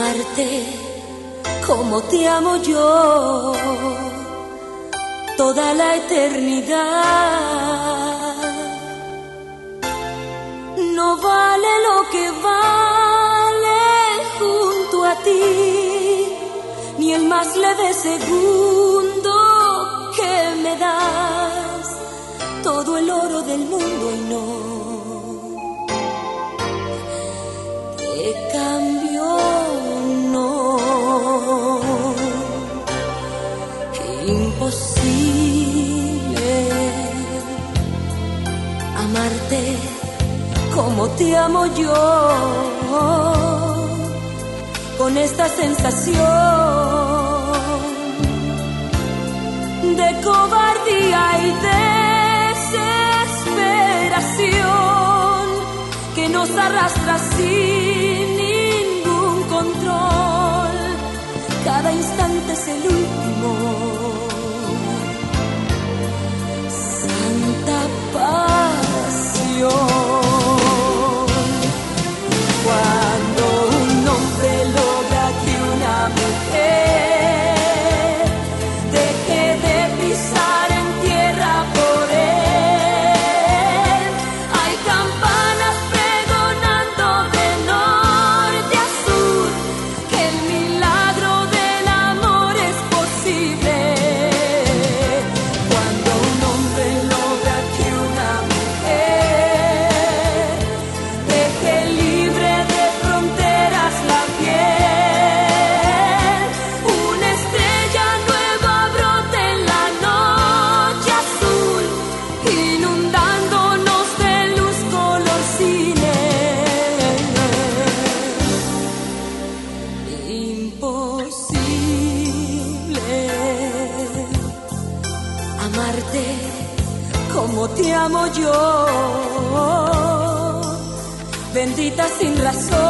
Amarte como te amo yo toda la eternidad. No vale lo que vale junto a ti, ni el más leve segundo que me das todo el oro del mundo y no Imposible amarte como te amo yo, con esta sensación de cobardía y desesperación que nos arrastra sin ningún control. Cada instante es el último. Pasión. coração.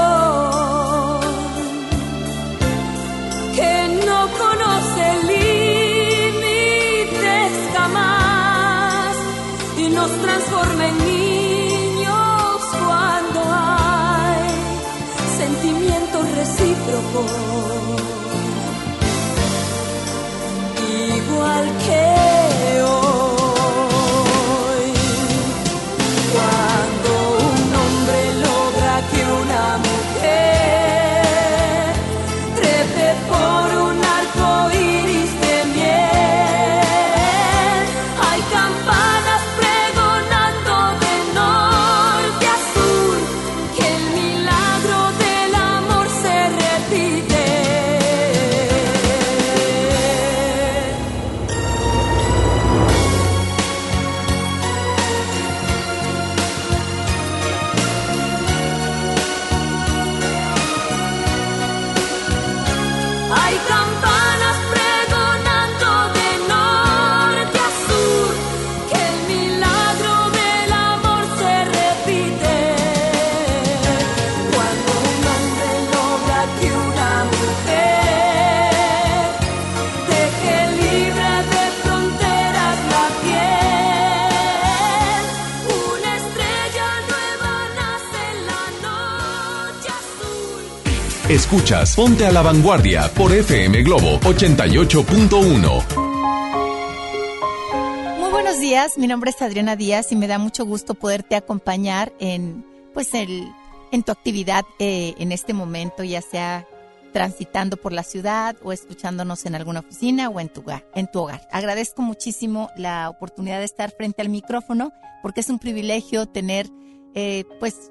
Escuchas Ponte a la Vanguardia por FM Globo 88.1. Muy buenos días. mi nombre es Adriana Díaz y me da mucho gusto poderte acompañar en, pues, el, en tu actividad eh, en este momento, ya sea transitando por la ciudad o escuchándonos en alguna oficina o en tu, hogar, en tu hogar. Agradezco muchísimo la oportunidad de estar frente al micrófono porque es un privilegio tener eh, pues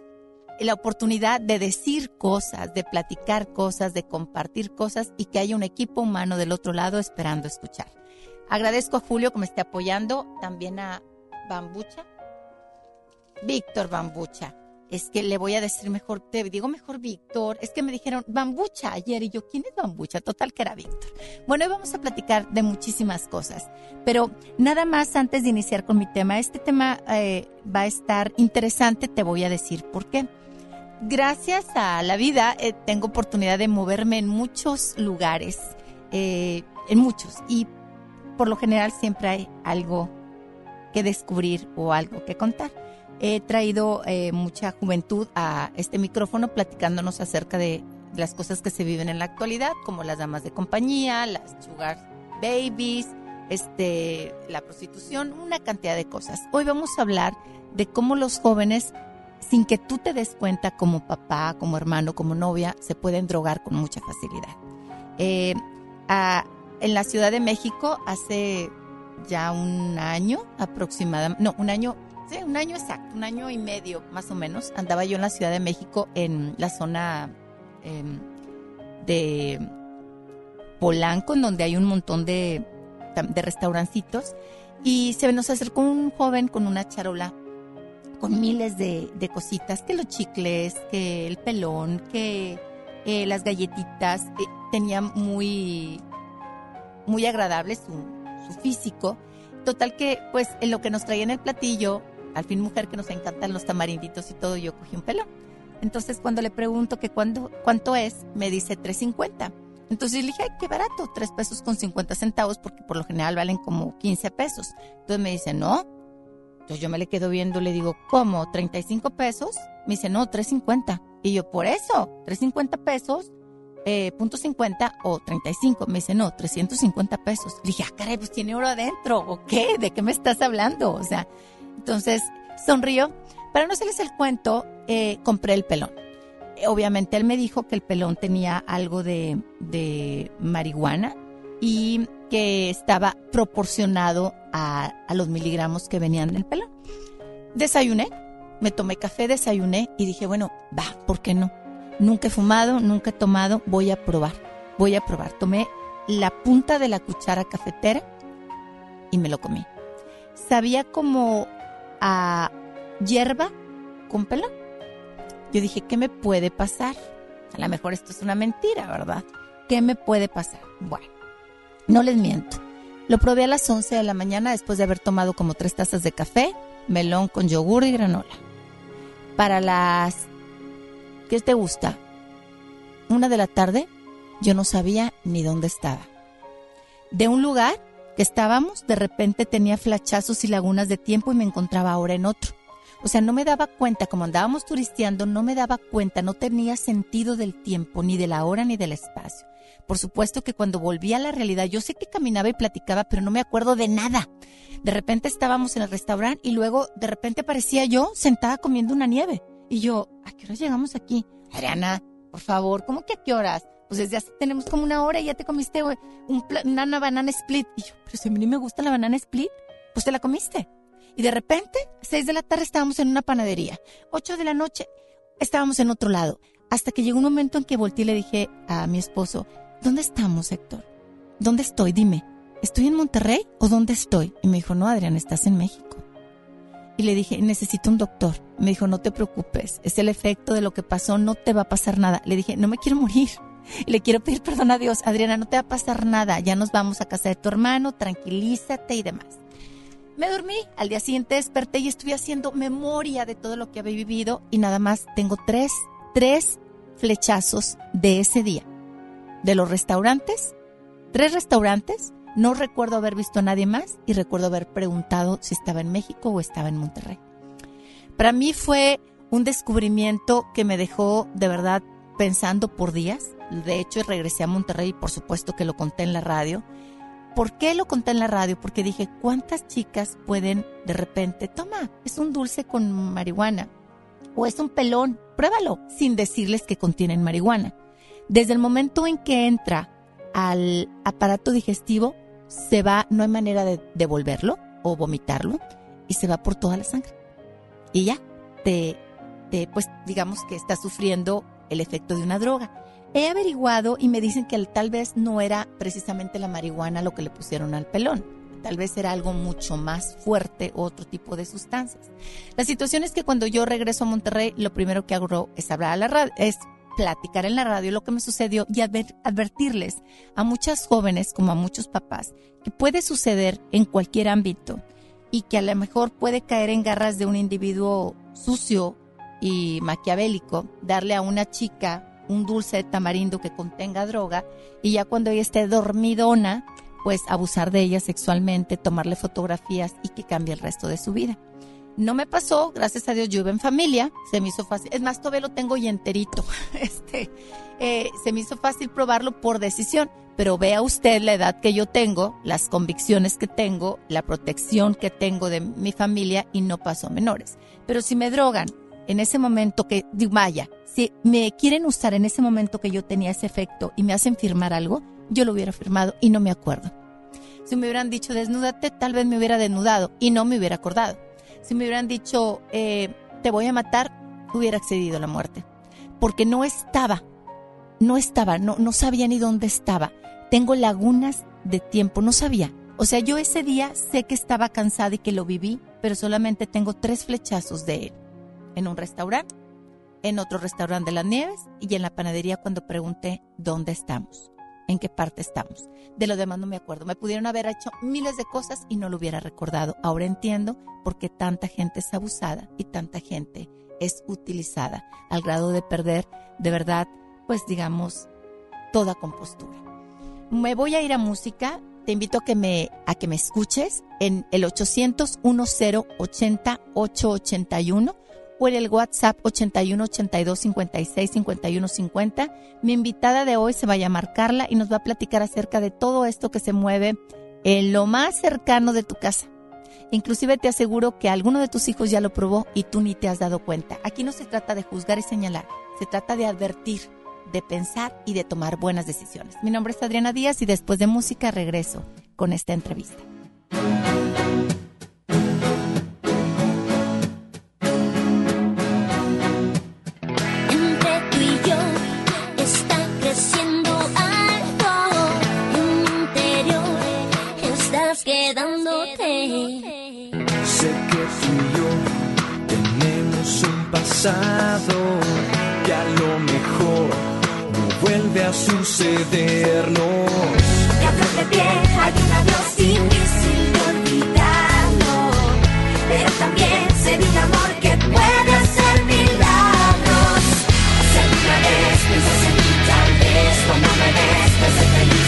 la oportunidad de decir cosas, de platicar cosas, de compartir cosas y que haya un equipo humano del otro lado esperando escuchar. Agradezco a Julio que me esté apoyando, también a Bambucha, Víctor Bambucha, es que le voy a decir mejor, te digo mejor Víctor, es que me dijeron Bambucha ayer y yo, ¿quién es Bambucha? Total que era Víctor. Bueno, hoy vamos a platicar de muchísimas cosas, pero nada más antes de iniciar con mi tema, este tema eh, va a estar interesante, te voy a decir por qué. Gracias a la vida eh, tengo oportunidad de moverme en muchos lugares, eh, en muchos, y por lo general siempre hay algo que descubrir o algo que contar he traído eh, mucha juventud a este micrófono platicándonos acerca de las cosas que se viven en la actualidad, como las damas de compañía, las sugar babies, este, la prostitución, una cantidad de cosas. Hoy vamos a hablar de cómo los jóvenes, sin que tú te des cuenta como papá, como hermano, como novia, se pueden drogar con mucha facilidad. Eh, en la Ciudad de México hace ya un año aproximadamente, no, un año Sí, un año exacto, un año y medio más o menos. Andaba yo en la Ciudad de México, en la zona em, de Polanco, en donde hay un montón de, de restaurancitos. Y se nos acercó un joven con una charola con miles de, cositas, que los chicles, que el pelón, que eh, las galletitas. Eh, tenía muy, muy agradable su, su físico. Total que, pues, en lo que nos traía en el platillo, al fin mujer que nos encantan los tamarinditos y todo, yo cogí un pelón. Entonces cuando le pregunto que cuándo, cuánto es, me dice 3.50. Entonces le dije, ay, qué barato, 3 pesos con 50 centavos, porque por lo general valen como 15 pesos. Entonces me dice, no. Entonces yo me le quedo viendo, le digo, ¿cómo? ¿35 pesos? Me dice, no, 3.50. Y yo, por eso, 3.50 pesos, eh, punto 50 o 35. Me dice, no, 350 pesos. Le dije, ah, caray, pues tiene oro adentro, ¿o qué? ¿De qué me estás hablando? O sea, entonces sonrió. Para no hacerles el cuento, eh, compré el pelón. Obviamente él me dijo que el pelón tenía algo de, de marihuana y que estaba proporcionado a, los miligramos que venían del pelón. Desayuné, me tomé café, desayuné y dije, bueno, va, ¿por qué no? Nunca he fumado, nunca he tomado, voy a probar, voy a probar. Tomé la punta de la cuchara cafetera y me lo comí. Sabía como a hierba con pelón. Yo dije, ¿qué me puede pasar? A lo mejor esto es una mentira, ¿verdad? ¿Qué me puede pasar? Bueno, no les miento. Lo probé a las 11 de la mañana después de haber tomado como tres tazas de café, melón con yogur y granola. Para las... ¿Qué te gusta? Una de la tarde, yo no sabía ni dónde estaba. De un lugar estábamos, de repente tenía flachazos y lagunas de tiempo y me encontraba ahora en otro. O sea, no me daba cuenta, como andábamos turisteando, no me daba cuenta, no tenía sentido del tiempo, ni de la hora, ni del espacio. Por supuesto que cuando volví a la realidad, yo sé que caminaba y platicaba, pero no me acuerdo de nada. De repente estábamos en el restaurante y luego de repente aparecía yo sentada comiendo una nieve. Y yo, ¿a qué horas llegamos aquí? Adriana, por favor, ¿cómo que a qué horas? pues desde hace tenemos como una hora y ya te comiste un, una banana split. Y yo, pero si a mí me gusta la banana split, pues te la comiste. Y de repente, seis de la tarde estábamos en una panadería. Ocho de la noche estábamos en otro lado. Hasta que llegó un momento en que volteé y le dije a mi esposo, ¿dónde estamos, Héctor? ¿Dónde estoy? Dime, ¿estoy en Monterrey o dónde estoy? Y me dijo, no, Adrián, estás en México. Y le dije, necesito un doctor. Me dijo, no te preocupes, es el efecto de lo que pasó, no te va a pasar nada. Le dije, no me quiero morir. Le quiero pedir perdón a Dios. Adriana, no te va a pasar nada. Ya nos vamos a casa de tu hermano, tranquilízate y demás. Me dormí, al día siguiente desperté y estuve haciendo memoria de todo lo que había vivido y nada más tengo tres, tres flechazos de ese día. De los restaurantes, tres restaurantes, no recuerdo haber visto a nadie más y recuerdo haber preguntado si estaba en México o estaba en Monterrey. Para mí fue un descubrimiento que me dejó de verdad pensando por días de hecho, regresé a Monterrey, por supuesto que lo conté en la radio. ¿Por qué lo conté en la radio? Porque dije, ¿cuántas chicas pueden de repente, toma, es un dulce con marihuana o es un pelón, pruébalo, sin decirles que contienen marihuana. Desde el momento en que entra al aparato digestivo, se va, no hay manera de devolverlo o vomitarlo y se va por toda la sangre. Y ya, te, te pues digamos que está sufriendo el efecto de una droga. He averiguado y me dicen que tal vez no era precisamente la marihuana lo que le pusieron al pelón. Tal vez era algo mucho más fuerte, otro tipo de sustancias. La situación es que cuando yo regreso a Monterrey, lo primero que hago es hablar a la radio, es platicar en la radio lo que me sucedió y advertirles a muchas jóvenes como a muchos papás que puede suceder en cualquier ámbito y que a lo mejor puede caer en garras de un individuo sucio y maquiavélico, darle a una chica un dulce de tamarindo que contenga droga y ya cuando ella esté dormidona, pues abusar de ella sexualmente, tomarle fotografías y que cambie el resto de su vida. No me pasó, gracias a Dios, yo iba en familia, se me hizo fácil. Es más, todavía lo tengo y enterito. Este, eh, se me hizo fácil probarlo por decisión, pero vea usted la edad que yo tengo, las convicciones que tengo, la protección que tengo de mi familia y no pasó a menores. Pero si me drogan en ese momento que, vaya, si me quieren usar en ese momento que yo tenía ese efecto y me hacen firmar algo, yo lo hubiera firmado y no me acuerdo. Si me hubieran dicho desnúdate, tal vez me hubiera desnudado y no me hubiera acordado. Si me hubieran dicho eh, te voy a matar, hubiera accedido a la muerte. Porque no estaba, no estaba, no, no sabía ni dónde estaba. Tengo lagunas de tiempo, no sabía. O sea, yo ese día sé que estaba cansada y que lo viví, pero solamente tengo tres flechazos de él. En un restaurante, en otro restaurante de las Nieves y en la panadería cuando pregunté dónde estamos, en qué parte estamos. De lo demás no me acuerdo. Me pudieron haber hecho miles de cosas y no lo hubiera recordado. Ahora entiendo por qué tanta gente es abusada y tanta gente es utilizada al grado de perder de verdad, pues digamos, toda compostura. Me voy a ir a música. Te invito a que me, a que me escuches en el 800 1080 881 o el WhatsApp 81 82 56 51 50. Mi invitada de hoy se va a llamar Carla y nos va a platicar acerca de todo esto que se mueve en lo más cercano de tu casa. Inclusive te aseguro que alguno de tus hijos ya lo probó y tú ni te has dado cuenta. Aquí no se trata de juzgar y señalar, se trata de advertir, de pensar y de tomar buenas decisiones. Mi nombre es Adriana Díaz y después de música regreso con esta entrevista. Que a lo mejor no vuelve a sucedernos. Ya de pie hay un adiós difícil de olvidarlo, pero también se un amor que puede hacer milagros. Si alguna vez piensas en mí, tal vez cuando me ves,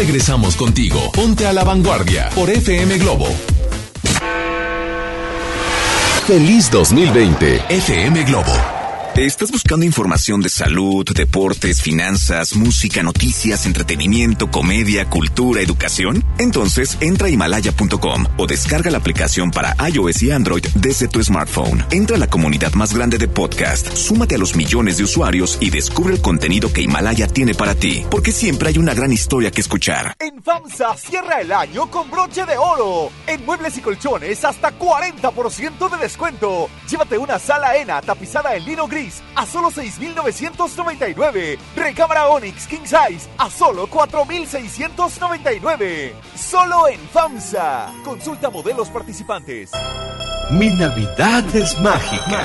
regresamos contigo. Ponte a la vanguardia por FM Globo. Feliz 2020, FM Globo. ¿Estás buscando información de salud, deportes, finanzas, música, noticias, entretenimiento, comedia, cultura, educación? Entonces entra a himalaya.com o descarga la aplicación para iOS y Android desde tu smartphone. Entra a la comunidad más grande de podcast, súmate a los millones de usuarios y descubre el contenido que Himalaya tiene para ti, porque siempre hay una gran historia que escuchar. En FAMSA cierra el año con broche de oro. En muebles y colchones hasta 40% de descuento. Llévate una sala ENA tapizada en lino gris a solo 6,999. Recámara Onyx King Size a solo 4,699. Solo en FAMSA. Consulta modelos participantes. Mi Navidad es mágica.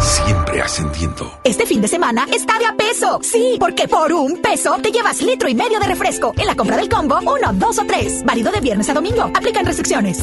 Siempre ascendiendo. Este fin de semana está de a peso. Sí, porque por un peso te llevas litro y medio de refresco. En la compra del combo, uno, dos o tres. Válido de viernes a domingo. Aplican restricciones.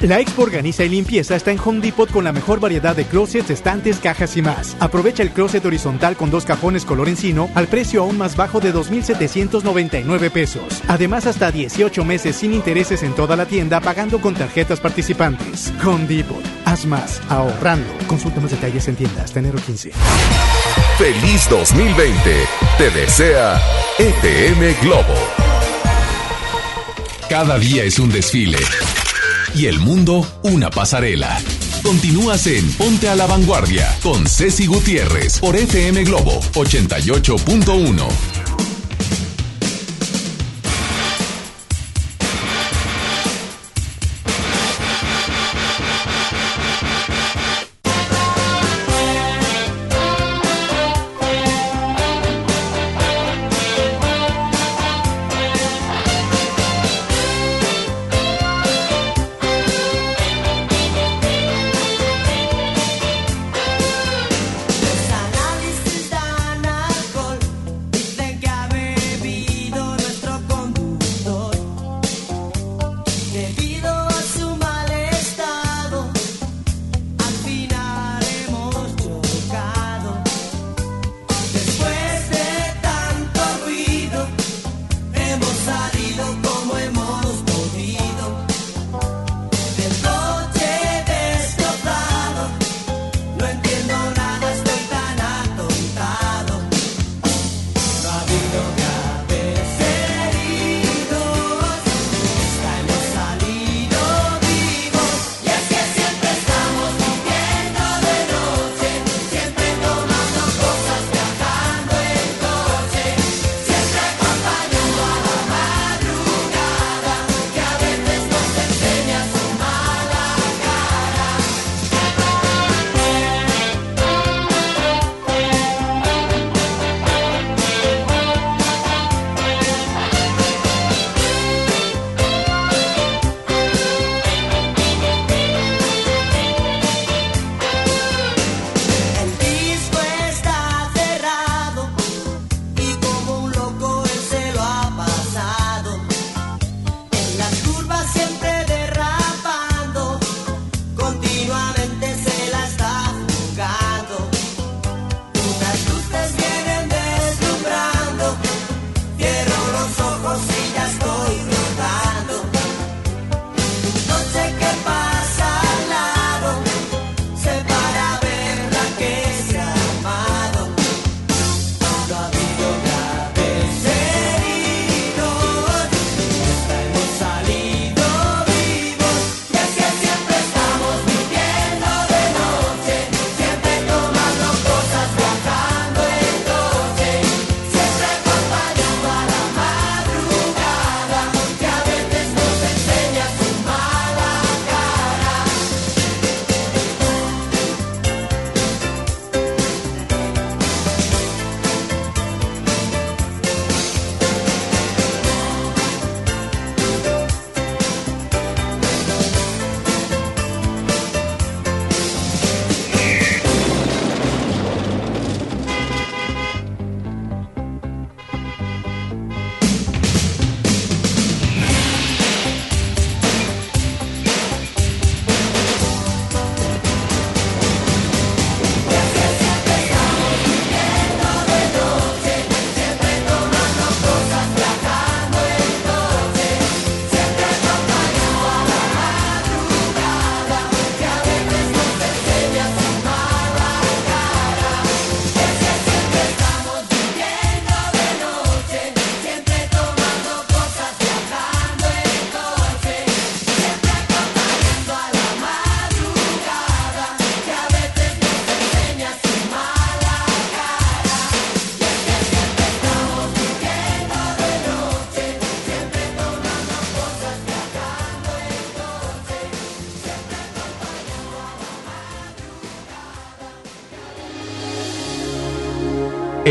La Expo Organiza y Limpieza está en Home Depot con la mejor variedad de closets, estantes, cajas y más. Aprovecha el closet horizontal con dos cajones color encino al precio aún más bajo de 2,799 pesos. Además, hasta 18 meses sin intereses en toda la tienda pagando con tarjetas participantes. Home Depot. Haz más, ahorrando. Consulta más detalles en tienda hasta enero 15. Feliz 2020. Te desea ETM Globo. Cada día es un desfile y el mundo una pasarela. Continúas en Ponte a la Vanguardia con Ceci Gutiérrez por FM Globo 88.1.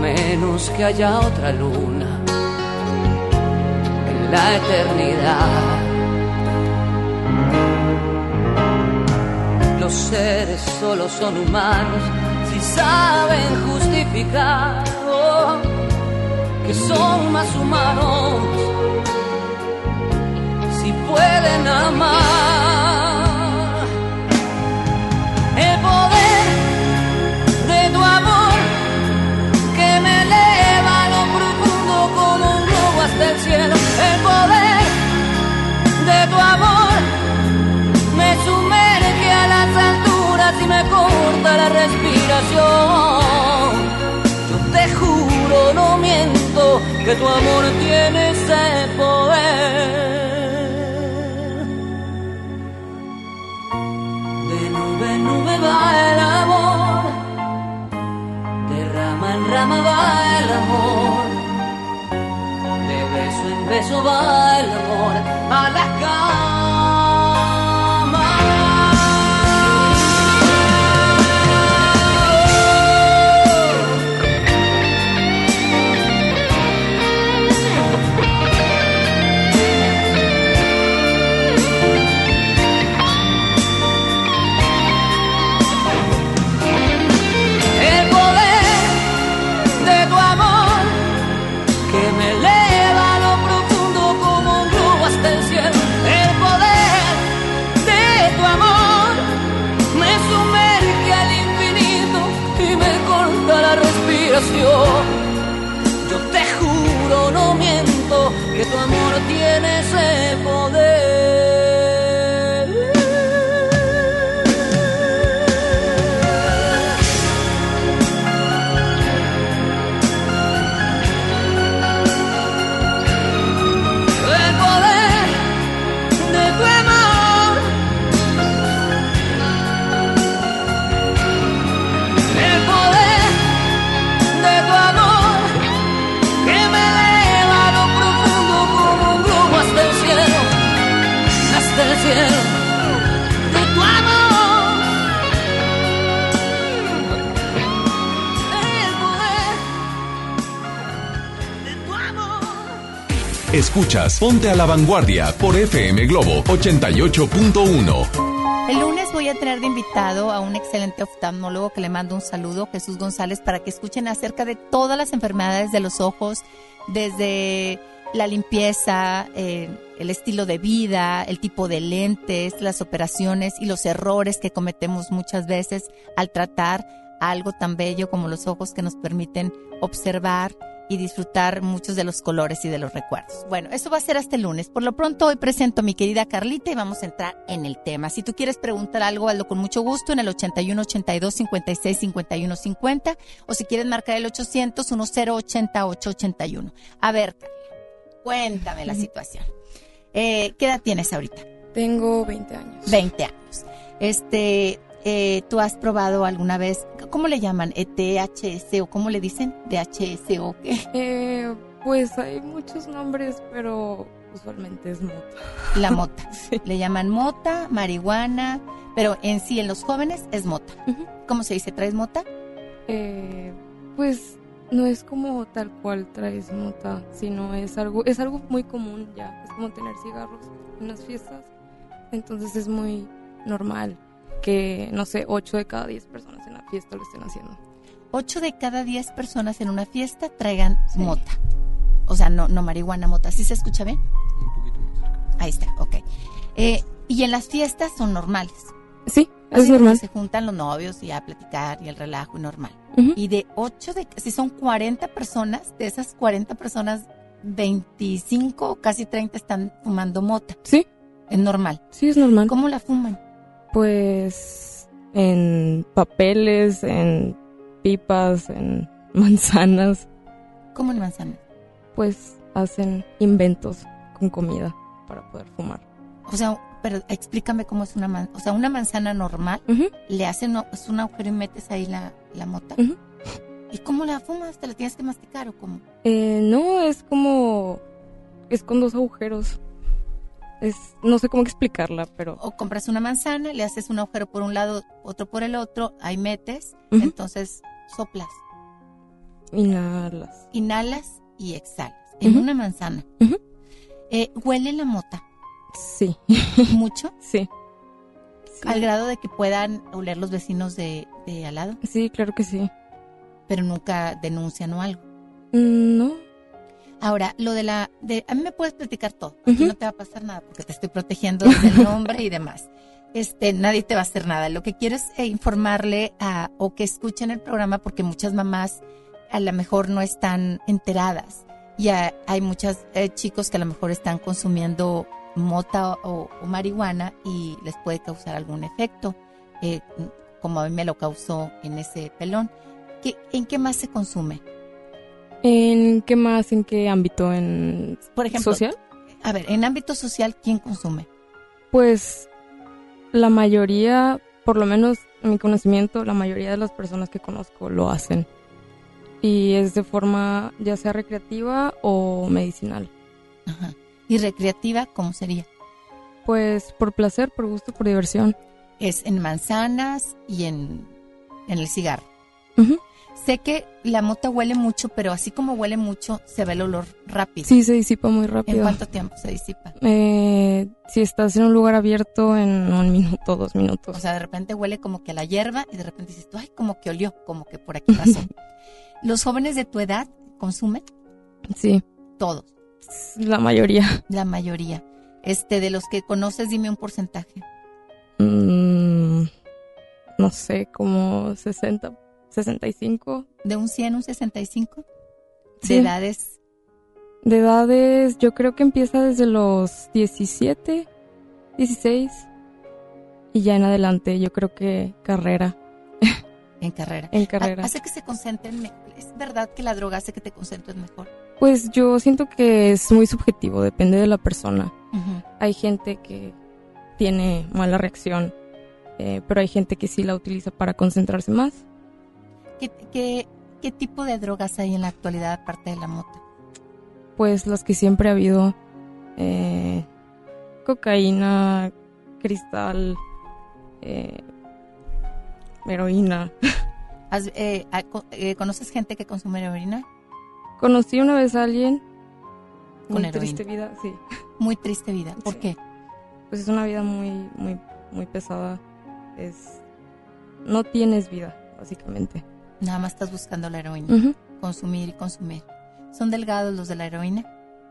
Menos que haya otra luna en la eternidad. Los seres solo son humanos si saben justificar oh, que son más humanos si pueden amar. El poder de tu amor me sumerge a las alturas y me corta la respiración. Yo te juro, no miento, que tu amor tiene ese poder. De nube en nube va el amor, de rama en rama va el amor, beso va el amor a la El Escuchas Ponte a la Vanguardia por FM Globo 88.1. El lunes voy a tener de invitado a un excelente oftalmólogo que le mando un saludo, Jesús González, para que escuchen acerca de todas las enfermedades de los ojos, desde la limpieza, eh, el estilo de vida, el tipo de lentes, las operaciones y los errores que cometemos muchas veces al tratar algo tan bello como los ojos que nos permiten observar y disfrutar muchos de los colores y de los recuerdos. Bueno, eso va a ser hasta el lunes. Por lo pronto hoy presento a mi querida Carlita y vamos a entrar en el tema. Si tú quieres preguntar algo, hazlo con mucho gusto en el 81 82 56 51 50 o si quieres marcar el 800 10 88 81. A ver, Carla, cuéntame la situación. Eh, ¿Qué edad tienes ahorita? Tengo 20 años. 20 años. Este, eh, ¿tú has probado alguna vez, cómo le llaman? Eh, ¿THC o cómo le dicen? ¿DHS o qué? Eh, pues hay muchos nombres, pero usualmente es mota. La mota. Le llaman mota, marihuana, pero en sí en los jóvenes es mota. ¿Cómo se dice? ¿Traes mota? Eh, pues No es como tal cual traes mota, sino es algo, es algo muy común ya. Es como tener cigarros en las fiestas. Entonces es muy normal que, no sé, 8 de cada 10 personas en la fiesta lo estén haciendo. 8 de cada 10 personas en una fiesta traigan mota. O sea, no, no marihuana, mota. ¿Sí se escucha bien? Un poquito más Ahí está, ok. Eh, y en las fiestas son normales. Sí, Así es como normal. Se juntan los novios y a platicar y el relajo y normal. Ujú. Y de 8 de, si son 40 personas, de esas 40 personas, 25 o casi 30 están fumando mota. Sí. Es normal. Sí, es normal. ¿Cómo la fuman? Pues en papeles, en pipas, en manzanas, ¿Cómo en manzana? pues hacen inventos con comida para poder fumar. O sea, pero explícame cómo es una manzana. O sea, una manzana normal, le hacen es un agujero y metes ahí la, la mota. ¿Y cómo la fumas? ¿Te la tienes que masticar o cómo? Eh, no, es como... Es con dos agujeros. Es, no sé cómo explicarla, pero... O compras una manzana, le haces un agujero por un lado, otro por el otro, ahí metes, entonces soplas, Inhalas. inhalas y exhalas. En una manzana. Eh, ¿Huele la mota? Sí. ¿Mucho? Sí. Al grado de que puedan oler los vecinos de, de al lado. Sí, claro que sí. Pero nunca denuncian o algo. Mm, No. Ahora, lo de la... De, a mí me puedes platicar todo. Aquí no te va a pasar nada porque te estoy protegiendo desde el nombre y demás. Este, nadie te va a hacer nada. Lo que quiero es eh, informarle a, o que escuchen el programa porque muchas mamás a lo mejor no están enteradas. Y a- hay muchos chicos que a lo mejor están consumiendo mota o, o marihuana y les puede causar algún efecto, eh, como a mí me lo causó en ese pelón. ¿Qué, ¿En qué más se consume? ¿En qué más? ¿En qué ámbito? ¿En Por ejemplo, social? A ver, en ámbito social, ¿quién consume? Pues la mayoría, por lo menos en mi conocimiento, la mayoría de las personas que conozco lo hacen. Y es de forma ya sea recreativa o medicinal. Ajá. ¿Y recreativa cómo sería? Pues por placer, por gusto, por diversión. Es en manzanas y en, en el cigarro. Ujú. Sé que la mota huele mucho, pero así como huele mucho, se ve el olor rápido. Sí, se disipa muy rápido. ¿En cuánto tiempo se disipa? Eh, si estás en un lugar abierto, en un minuto, dos minutos. O sea, de repente huele como que a la hierba y de repente dices, tú, ay, como que olió, como que por aquí pasó. ¿Los jóvenes de tu edad consumen? Sí. Todos. La mayoría. La mayoría. Este, de los que conoces, dime un porcentaje. Mm, no sé, como 60, 65. ¿De un 100 a un 65? Sí. ¿De edades? De edades, yo creo que empieza desde los 17, 16. Y ya en adelante, yo creo que carrera. En carrera. En carrera. Ha- Hace que se concentren. Es verdad que la droga hace que te concentres mejor. Pues yo siento que es muy subjetivo, depende de la persona. Hay gente que tiene mala reacción, eh, pero hay gente que sí la utiliza para concentrarse más. ¿Qué, qué, qué tipo de drogas hay en la actualidad aparte de la mota? Pues las que siempre ha habido, eh, cocaína, cristal, eh, heroína. ¿Has- eh, eh, ¿Conoces gente que consume heroína? Conocí una vez a alguien Con muy heroína. triste vida, sí. Muy triste vida. ¿Por qué? Pues es una vida muy, muy, muy pesada. Es, no tienes vida, básicamente. Nada más estás buscando la heroína. Consumir y consumir. ¿Son delgados los de la heroína?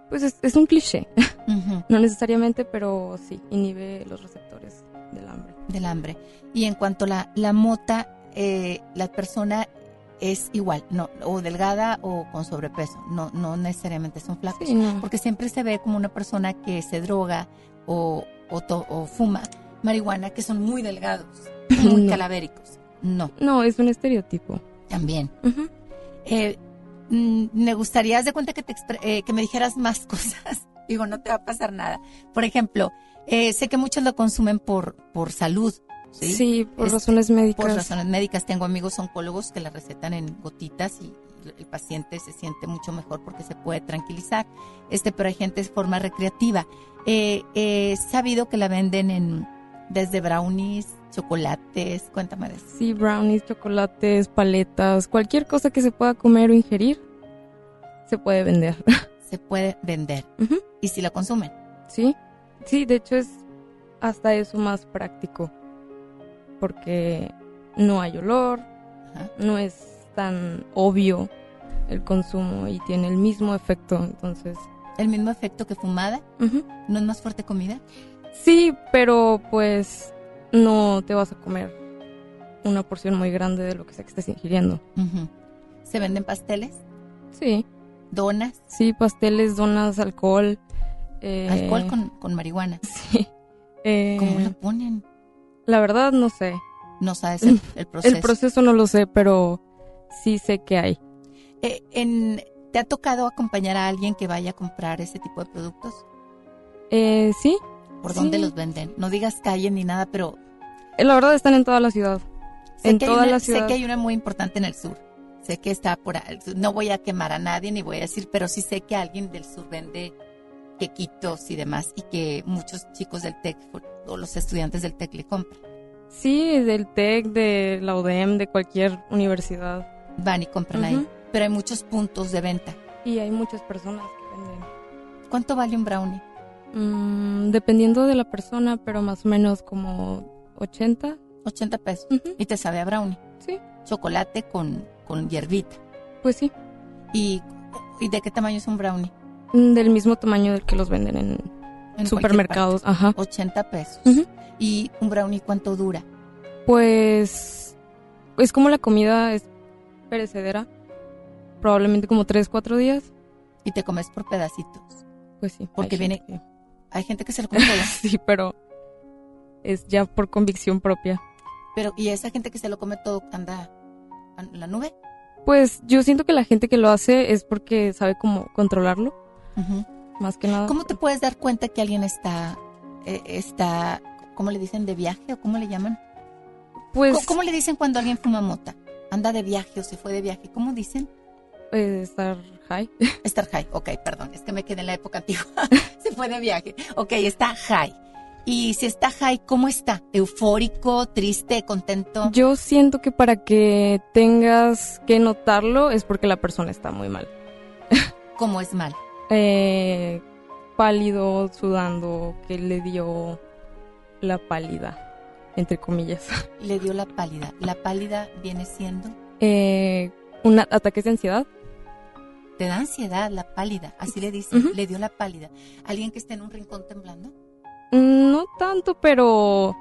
Pues es, es un cliché. No necesariamente, pero sí, inhibe los receptores del hambre. Del hambre. Y en cuanto a la, la mota, eh, la persona es igual, no, o delgada o con sobrepeso. No, no necesariamente son flacos. Sí, no. Porque siempre se ve como una persona que se droga o, o, to- o fuma marihuana que son muy delgados, muy No. calavéricos. No. No, es un estereotipo. También. Eh, mm, me gustaría, haz de cuenta que, te eh, que me dijeras más cosas. Digo, no te va a pasar nada. Por ejemplo, eh, sé que muchos lo consumen por, por salud. Sí, Sí, por Es- razones médicas. Por razones médicas. Tengo amigos oncólogos que la recetan en gotitas y el paciente se siente mucho mejor porque se puede tranquilizar. Este, pero hay gente de forma recreativa. Eh, eh, he sabido que la venden en desde brownies, chocolates, cuéntame de eso. Sí, brownies, chocolates, paletas, cualquier cosa que se pueda comer o ingerir, se puede vender. Se puede vender. ¿Y si la consumen? Sí, sí, de hecho es hasta eso más práctico, porque no hay olor, no es tan obvio el consumo y tiene el mismo efecto, entonces... ¿El mismo efecto que fumada? ¿No es más fuerte comida? Sí, pero pues no te vas a comer una porción muy grande de lo que sea que estés ingiriendo. ¿Se venden pasteles? Sí. ¿Donas? Sí, pasteles, donas, alcohol. eh, Alcohol con, con marihuana. Sí. Eh, ¿Cómo lo ponen? La verdad no sé. No sabes el, el proceso. El proceso no lo sé, pero sí sé que hay. Eh, en, ¿Te ha tocado acompañar a alguien que vaya a comprar ese tipo de productos? Eh, sí. ¿Por Sí. dónde los venden? No digas calle ni nada, pero La verdad están en toda la ciudad. sé, en toda una, la sé ciudad. que hay una muy importante en el sur. Sé que está por. No voy a quemar a nadie ni voy a decir, pero sí sé que alguien del sur vende quequitos y demás y que muchos chicos del TEC o los estudiantes del TEC le compran. Sí, del TEC, de la UDEM, de cualquier universidad. Van y compran ahí. Pero hay muchos puntos de venta. Y hay muchas personas que venden. ¿Cuánto vale un brownie? Mm, dependiendo de la persona, pero más o menos como 80. 80 pesos. Y te sabe a brownie. Sí. Chocolate con, con hierbita. Pues sí. ¿Y, ¿Y de qué tamaño es un brownie? Mm, Del mismo tamaño del que los venden en, En supermercados. Ajá. parte. 80 pesos. ¿Y un brownie cuánto dura? Pues es como la comida es perecedera. Probablemente como 3, 4 días. Y te comes por pedacitos. Pues sí. Porque viene... gente Hay gente que se lo come todo. sí, pero es ya por convicción propia. Pero, ¿y esa gente que se lo come todo anda en la nube? Pues yo siento que la gente que lo hace es porque sabe cómo controlarlo. Más que nada. ¿Cómo te puedes dar cuenta que alguien está, eh, está, ¿cómo le dicen? ¿De viaje o cómo le llaman? Pues ¿Cómo, cómo le dicen cuando alguien fuma mota? Anda de viaje o se fue de viaje. ¿Cómo dicen? eh, estar high. Estar high. Ok, perdón, es que me quedé en la época antigua. se fue de viaje. Ok, está high. Y si está high, ¿cómo está? ¿Eufórico, triste, contento? Yo siento que para que tengas que notarlo es porque la persona está muy mal. ¿Cómo es mal? Eh, pálido, sudando, que le dio la pálida, entre comillas. Le dio la pálida. La pálida viene siendo, Eh, un ataque de ansiedad. Te da ansiedad, la pálida. Así le dicen, Ujú. le dio la pálida. ¿Alguien que esté en un rincón temblando? Mm, No tanto, pero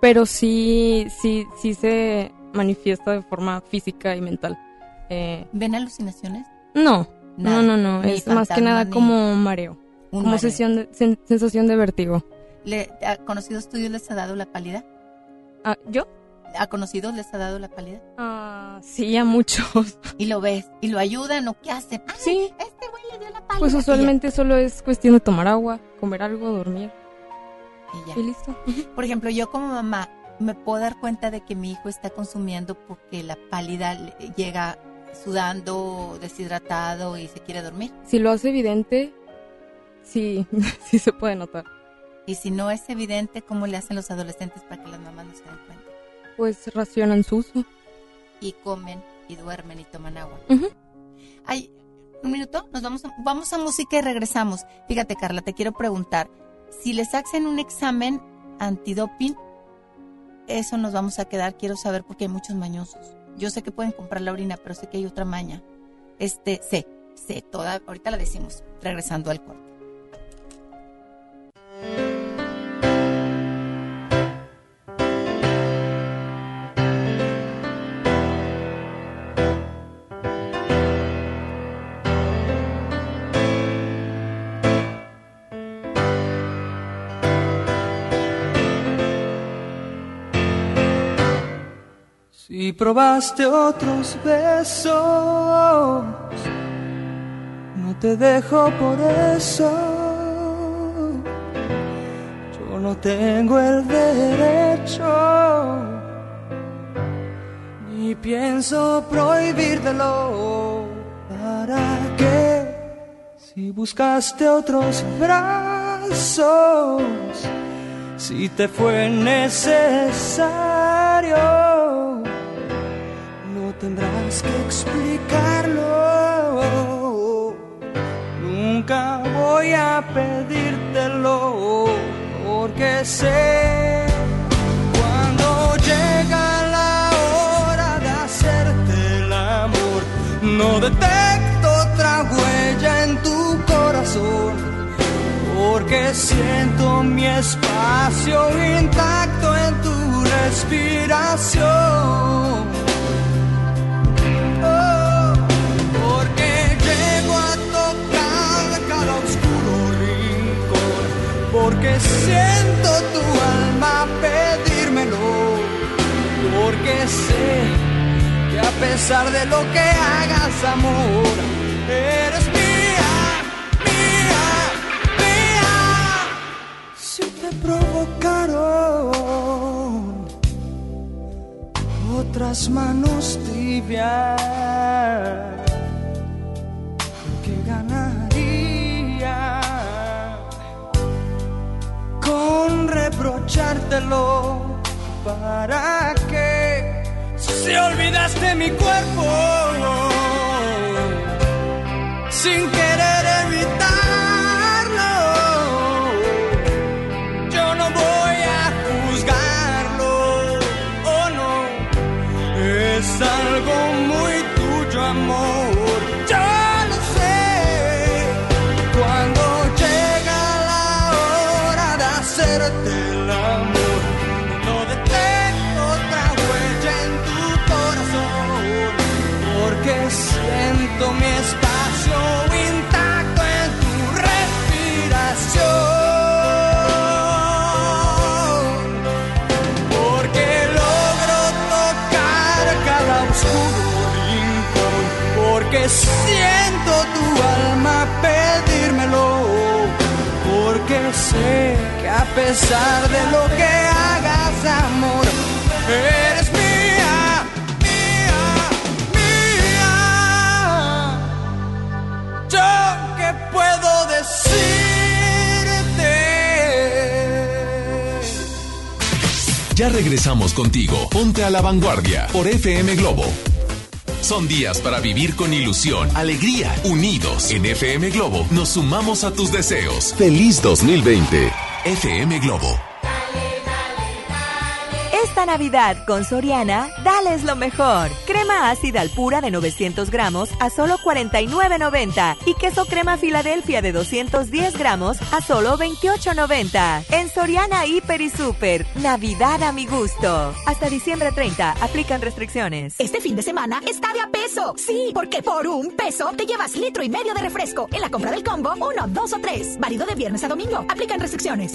pero sí, sí, sí se manifiesta de forma física y mental. Eh, ¿Ven alucinaciones? no, Nada. no, no, no. Es más que nada como mareo. Como mareo. sesión de- sen- sensación de vértigo. ¿Le, ¿A conocidos tuyos les ha dado la pálida? Ah, ¿Yo? ¿A conocidos les ha dado la pálida? Ah, sí, a muchos. Y lo ves, y lo ayudan, ¿o qué hacen? Ay, Sí. Este güey le dio la pálida. Pues usualmente solo es cuestión de tomar agua, comer algo, dormir. Y ya. Y listo. Por ejemplo, yo como mamá me puedo dar cuenta de que mi hijo está consumiendo porque la pálida le- llega sudando, deshidratado y se quiere dormir. Si lo hace evidente, sí, sí se puede notar. Y si no es evidente, ¿cómo le hacen los adolescentes para que las mamás no se den cuenta? Pues racionan su uso. Y comen, y duermen, y toman agua. Ay, un minuto, nos vamos a, vamos a música y regresamos. Fíjate, Carla, te quiero preguntar, si les hacen un examen antidoping, eso nos vamos a quedar, quiero saber porque hay muchos mañosos. Yo sé que pueden comprar la orina, pero sé que hay otra maña. Este, sé, sé, toda, ahorita la decimos, regresando al corte. Si probaste otros besos, no te dejo por eso. Yo no tengo el derecho, ni pienso prohibírtelo. ¿Para qué? Si buscaste otros brazos, si te fue necesario. Tendrás que explicarlo. Nunca voy a pedírtelo porque sé cuando llega la hora de hacerte el amor. No detecto otra huella en tu corazón porque siento mi espacio intacto en tu respiración. Porque siento tu alma pedírmelo, porque sé que a pesar de lo que hagas, amor, eres provocaron otras manos tibias que ganaría para que si olvidaste mi cuerpo sin querer sé que a pesar de lo que hagas, amor, eres mía, mía, mía. Yo que puedo decirte. Ya regresamos contigo. Ponte a la vanguardia por FM Globo son días para vivir con ilusión, alegría, unidos. En FM Globo nos sumamos a tus deseos. Feliz 2020. FM Globo. Navidad con Soriana, dales lo mejor. Crema ácida al pura de 900 gramos a solo 49.90 y queso crema Filadelfia de 210 gramos a solo 28.90. En Soriana Hiper y Super, Navidad a mi gusto. Hasta diciembre 30, aplican restricciones. Este fin de semana está de a peso. Sí, porque por un peso te llevas litro y medio de refresco. En la compra del combo, uno, dos o tres. Válido de viernes a domingo. Aplican restricciones.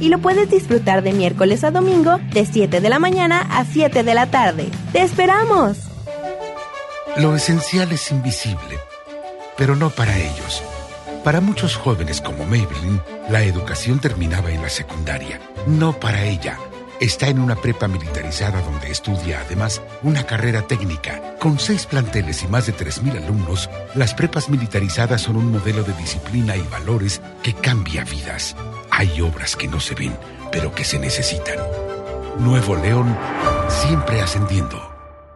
y lo puedes disfrutar de miércoles a domingo de 7 de la mañana a 7 de la tarde. ¡Te esperamos! Lo esencial es invisible, pero no para ellos. Para muchos jóvenes como Maybelline, la educación terminaba en la secundaria. No para ella. Está en una prepa militarizada donde estudia además una carrera técnica. Con seis planteles y más de 3.000 alumnos, las prepas militarizadas son un modelo de disciplina y valores que cambia vidas. Hay obras que no se ven, pero que se necesitan. Nuevo León, siempre ascendiendo.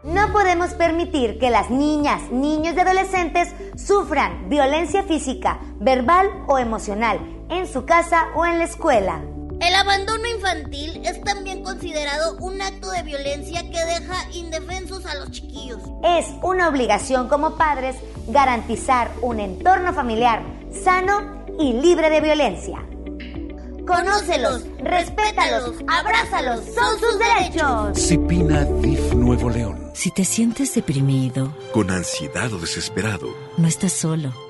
No podemos permitir que las niñas, niños y adolescentes sufran violencia física, verbal o emocional, en su casa o en la escuela. El abandono infantil es también considerado un acto de violencia que deja indefensos a los chiquillos. Es una obligación como padres garantizar un entorno familiar sano y libre de violencia. Conócelos, respétalos, abrázalos, son sus derechos. Cipina DIF Nuevo León. Si te sientes deprimido, Con ansiedad o desesperado, no estás solo.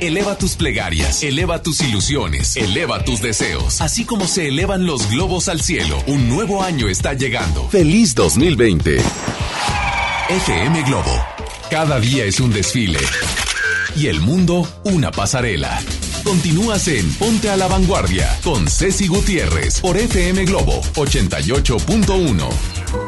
Eleva tus plegarias, eleva tus ilusiones, eleva tus deseos. Así como se elevan los globos al cielo, un nuevo año está llegando. ¡Feliz 2020! FM Globo. Cada día es un desfile. Y el mundo, una pasarela. Continúas en Ponte a la Vanguardia con Ceci Gutiérrez por FM Globo 88.1.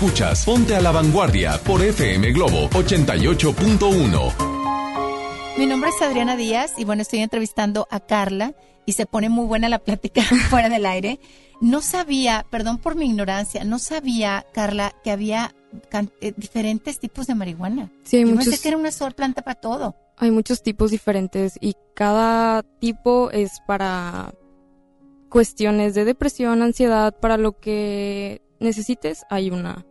Escuchas Ponte a la Vanguardia por FM Globo 88.1. Mi nombre es Adriana Díaz y bueno, estoy entrevistando a Carla y se pone muy buena la plática fuera del aire. No sabía, perdón por mi ignorancia, no sabía, Carla, que había eh, diferentes tipos de marihuana. Sí, hay Yo muchos- pensé que era una sola planta para todo. Hay muchos tipos diferentes y cada tipo es para cuestiones de depresión, ansiedad, para lo que necesites hay una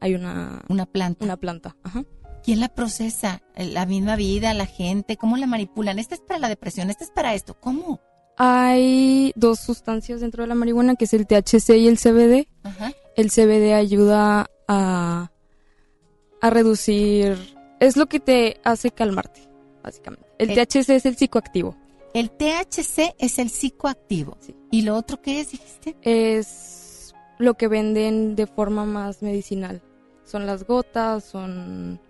hay una Una planta. una planta. Ajá. ¿Quién la procesa? ¿La misma vida, la gente? ¿Cómo la manipulan? Esta es para la depresión, esta es para esto. ¿Cómo? Hay dos sustancias dentro de la marihuana que es el THC y el CBD. Ajá. El CBD ayuda a a reducir es lo que te hace calmarte, básicamente. El El- THC es el psicoactivo. El THC es el psicoactivo. ¿Y lo otro qué es, dijiste? es lo que venden de forma más medicinal. Son las gotas, son...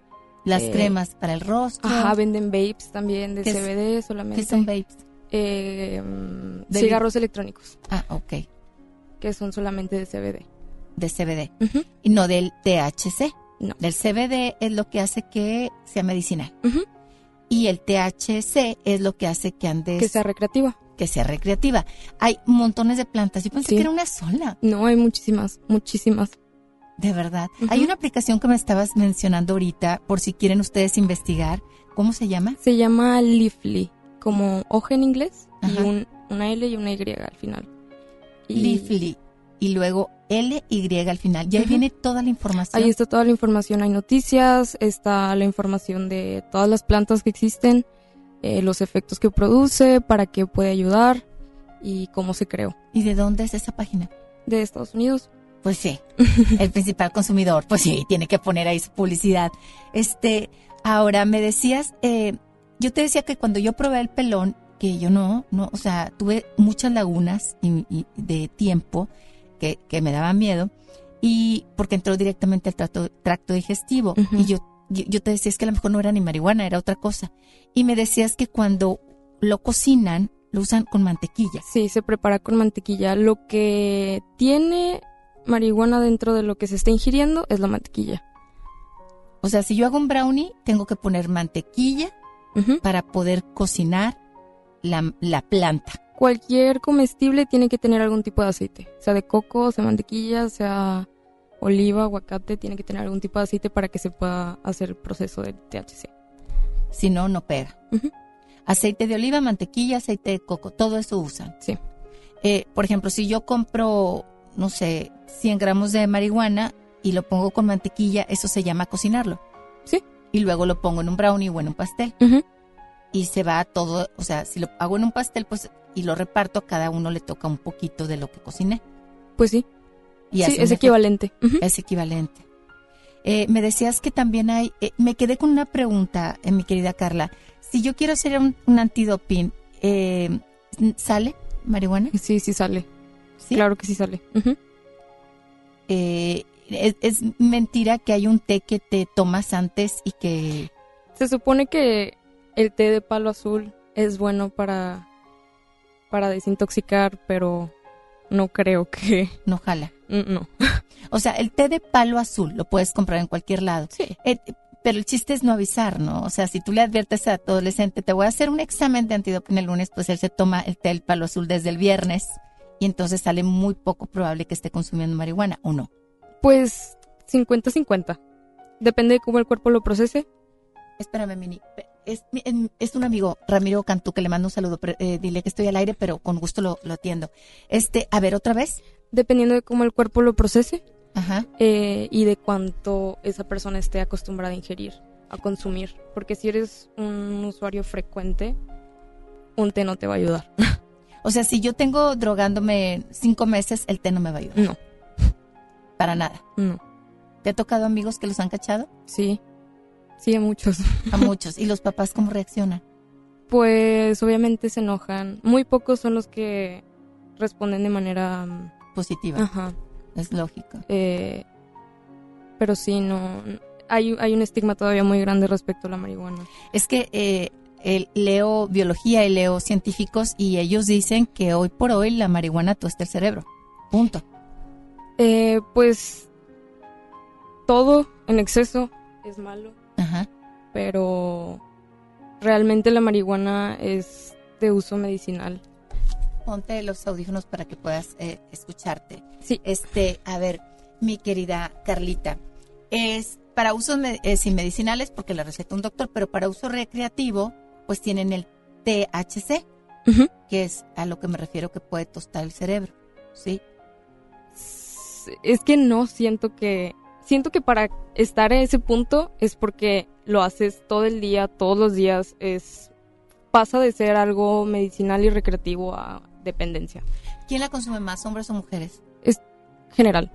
Las eh, cremas para el rostro. Ajá, venden vapes también de ¿Qué es- CBD solamente. ¿Qué son vapes? Eh, mm, cigarros electrónicos, Ah, ok. que son solamente de CBD. De CBD. Y no del THC. No. Del CBD es lo que hace que sea medicinal. Y el THC es lo que hace que andes... Que sea recreativa. Que sea recreativa. Hay montones de plantas. Yo pensé Sí. que era una sola. No, hay muchísimas, muchísimas. De verdad. Hay una aplicación que me estabas mencionando ahorita, por si quieren ustedes investigar. ¿Cómo se llama? Se llama Leafly, como hoja en inglés, y un, una L y una Y al final. Y- Leafly. Y luego L-Y al final. Y ahí viene toda la información. Ahí está toda la información, hay noticias, está la información de todas las plantas que existen, eh, los efectos que produce, para qué puede ayudar y cómo se creó. ¿Y de dónde es esa página? De Estados Unidos. Pues sí, el principal consumidor, pues sí, tiene que poner ahí su publicidad. Este, ahora me decías, eh, yo te decía que cuando yo probé el pelón, que yo no, no, o sea, tuve muchas lagunas y- y de tiempo que, que me daban miedo y porque entró directamente al tracto, tracto digestivo y yo, yo, yo te decía es que a lo mejor no era ni marihuana, era otra cosa. Y me decías que cuando lo cocinan, lo usan con mantequilla. Sí, se prepara con mantequilla. Lo que tiene marihuana dentro de lo que se está ingiriendo es la mantequilla. O sea, si yo hago un brownie, tengo que poner mantequilla para poder cocinar la, la planta. Cualquier comestible tiene que tener algún tipo de aceite, sea de coco, sea mantequilla, sea oliva, aguacate, tiene que tener algún tipo de aceite para que se pueda hacer el proceso del THC. Si no, no pega. Aceite de oliva, mantequilla, aceite de coco, todo eso usan. Sí. Eh, por ejemplo, si yo compro, no sé, 100 gramos de marihuana y lo pongo con mantequilla, eso se llama cocinarlo. Sí. Y luego lo pongo en un brownie o en un pastel. Y se va todo, o sea, si lo hago en un pastel, pues, y lo reparto, a cada uno le toca un poquito de lo que cociné. Pues sí. Y Sí, es equivalente. Es equivalente. Eh, me decías que también hay, eh, me quedé con una pregunta, eh, mi querida Carla. Si yo quiero hacer un, un antidoping, eh, ¿sale marihuana? Sí, sí sale. Claro que sí sale. Es, es mentira que hay un té que te tomas antes y que... Se supone que el té de palo azul es bueno para, para desintoxicar, pero no creo que... No jala. Mm, No. O sea, el té de palo azul lo puedes comprar en cualquier lado. Eh, pero el chiste es no avisar, ¿no? O sea, si tú le adviertes a tu adolescente, te voy a hacer un examen de antidoping el lunes, pues él se toma el té del palo azul desde el viernes y entonces sale muy poco probable que esté consumiendo marihuana, ¿o no? Pues 50-50. Depende de cómo el cuerpo lo procese. Espérame, Mini. Es, es- un amigo, Ramiro Cantú, que le mando un saludo. pero, eh, dile que estoy al aire, pero con gusto lo, lo atiendo. Este, a ver, otra vez. Dependiendo de cómo el cuerpo lo procese Ajá. eh, y de cuánto esa persona esté acostumbrada a ingerir, a consumir. Porque si eres un usuario frecuente, un té no te va a ayudar. O sea, si yo tengo drogándome cinco meses, el té no me va a ayudar. No. Para nada. No. ¿Te ha tocado amigos que los han cachado? Sí. Sí, a muchos. A muchos. ¿Y los papás cómo reaccionan? Pues obviamente se enojan. Muy pocos son los que responden de manera mm, Positiva. Ajá. Es lógico. Eh, pero sí, no. Hay, hay un estigma todavía muy grande respecto a la marihuana. Es que eh, el- leo biología y leo científicos y ellos dicen que hoy por hoy la marihuana tuesta el cerebro. Punto. Eh, pues todo en exceso es malo. Pero realmente la marihuana es de uso medicinal. Ponte los audífonos para que puedas eh, escucharte. Sí. Este, a ver, mi querida Carlita, es para usos me- eh, sin medicinales porque la receta un doctor, pero para uso recreativo, pues tienen el THC, que es a lo que me refiero que puede tostar el cerebro, ¿sí? Es que no siento que siento que para estar a ese punto es porque lo haces todo el día, todos los días, es pasa de ser algo medicinal y recreativo a dependencia. ¿Quién la consume más, hombres o mujeres? Es general.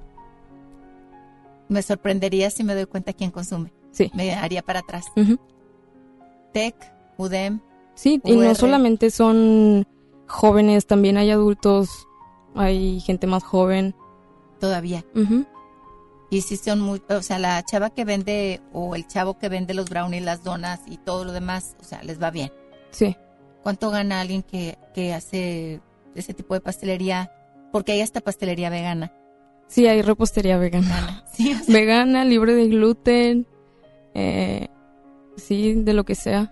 Me sorprendería si me doy cuenta quién consume. Sí. Me haría para atrás. Ujú. TEC, UDEM. Sí, y no solamente son jóvenes, también hay adultos, hay gente más joven. Todavía. Ujú. Y si son muy, o sea, la chava que vende o el chavo que vende los brownies, las donas y todo lo demás, o sea, les va bien. Sí. ¿Cuánto gana alguien que, que hace ese tipo de pastelería? Porque hay hasta pastelería vegana. Sí, hay repostería vegana. Sí, o sea- Vegana, libre de gluten, eh, sí, de lo que sea.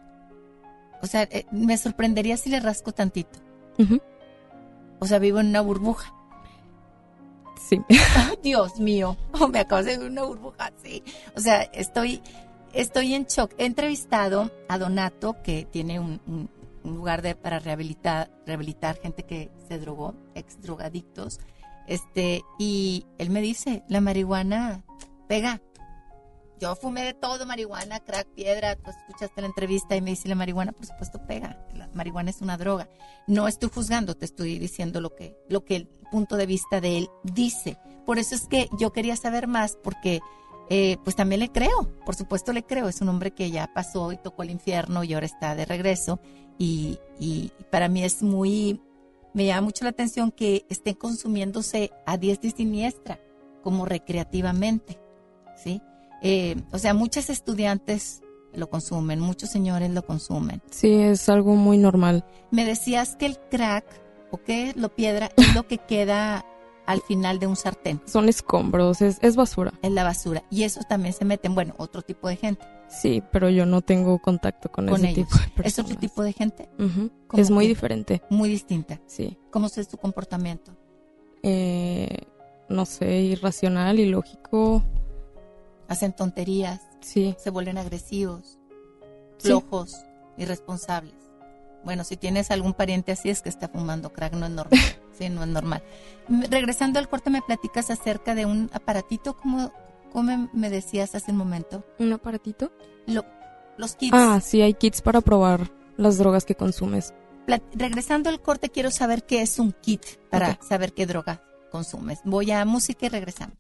O sea, eh, me sorprendería si le rasco tantito. Ujú. O sea, vivo en una burbuja. Sí. Dios mío, me acabo de ver una burbuja así. O sea, estoy, estoy en shock. He entrevistado a Donato, que tiene un lugar de, para rehabilitar, rehabilitar gente que se drogó, ex drogadictos. Este, y él me dice, la marihuana pega. Yo fumé de todo, marihuana, crack, piedra, tú escuchaste la entrevista y me dice, la marihuana por supuesto pega, la marihuana es una droga. No estoy juzgando, te estoy diciendo lo que, lo que el punto de vista de él dice. Por eso es que yo quería saber más, porque eh, pues también le creo, por supuesto le creo, es un hombre que ya pasó y tocó el infierno y ahora está de regreso. Y, y para mí es muy, me llama mucho la atención que estén consumiéndose a diestra y siniestra, como recreativamente, ¿sí? Eh, o sea, muchos estudiantes lo consumen, muchos señores lo consumen. Sí, es algo muy normal. Me decías que el crack, o que lo piedra, es lo que queda al final de un sartén. Son escombros, es, es basura. En la basura. Y eso también se meten, bueno, otro tipo de gente. Sí, pero yo no tengo contacto con, Con ese ellos. tipo de ¿Es personas. otro tipo de gente? Ujú. ¿Cómo Es muy diferente. Muy distinta. Sí. ¿Cómo es tu comportamiento? Eh, no sé, irracional, ilógico. Hacen tonterías. Sí. Se vuelven agresivos, Sí. flojos, irresponsables. Bueno, si tienes algún pariente así es que está fumando crack, no es normal. sí, no es normal. M- Regresando al corte, me platicas acerca de un aparatito, como, como me decías hace un momento. ¿Un aparatito? Lo- los kits. Ah, sí, hay kits para probar las drogas que consumes. Pla- regresando al corte, quiero saber qué es un kit para saber qué droga consumes. Voy a música y regresamos.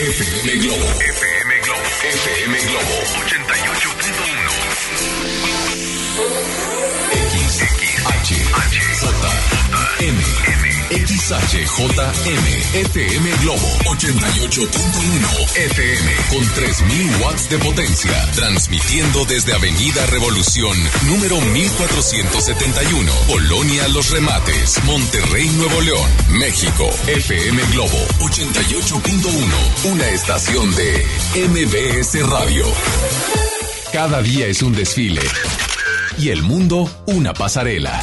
FM Globo. FM Globo. FM Globo 88.1. X, X, H, H, J, M, XHJM, FM Globo 88.1 FM con 3000 watts de potencia, transmitiendo desde Avenida Revolución, número 1471, Polonia Los Remates, Monterrey, Nuevo León, México. FM Globo 88.1, una estación de MBS Radio. Cada día es un desfile y el mundo una pasarela.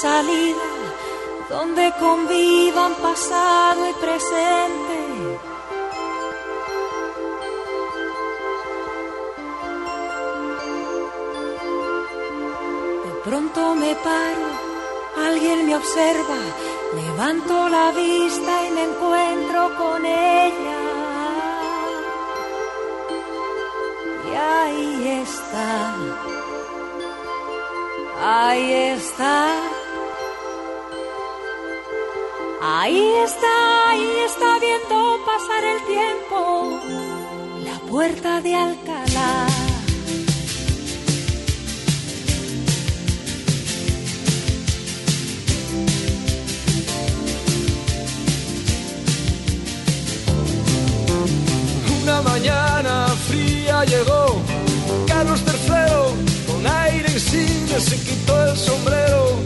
salida, donde convivan pasado y presente. De pronto me paro, alguien me observa, levanto la vista y me encuentro con ella. Y ahí está, ahí está. Ahí está, ahí está viendo pasar el tiempo, la puerta de Alcalá. Una mañana fría llegó Carlos III con aire insigne se quitó el sombrero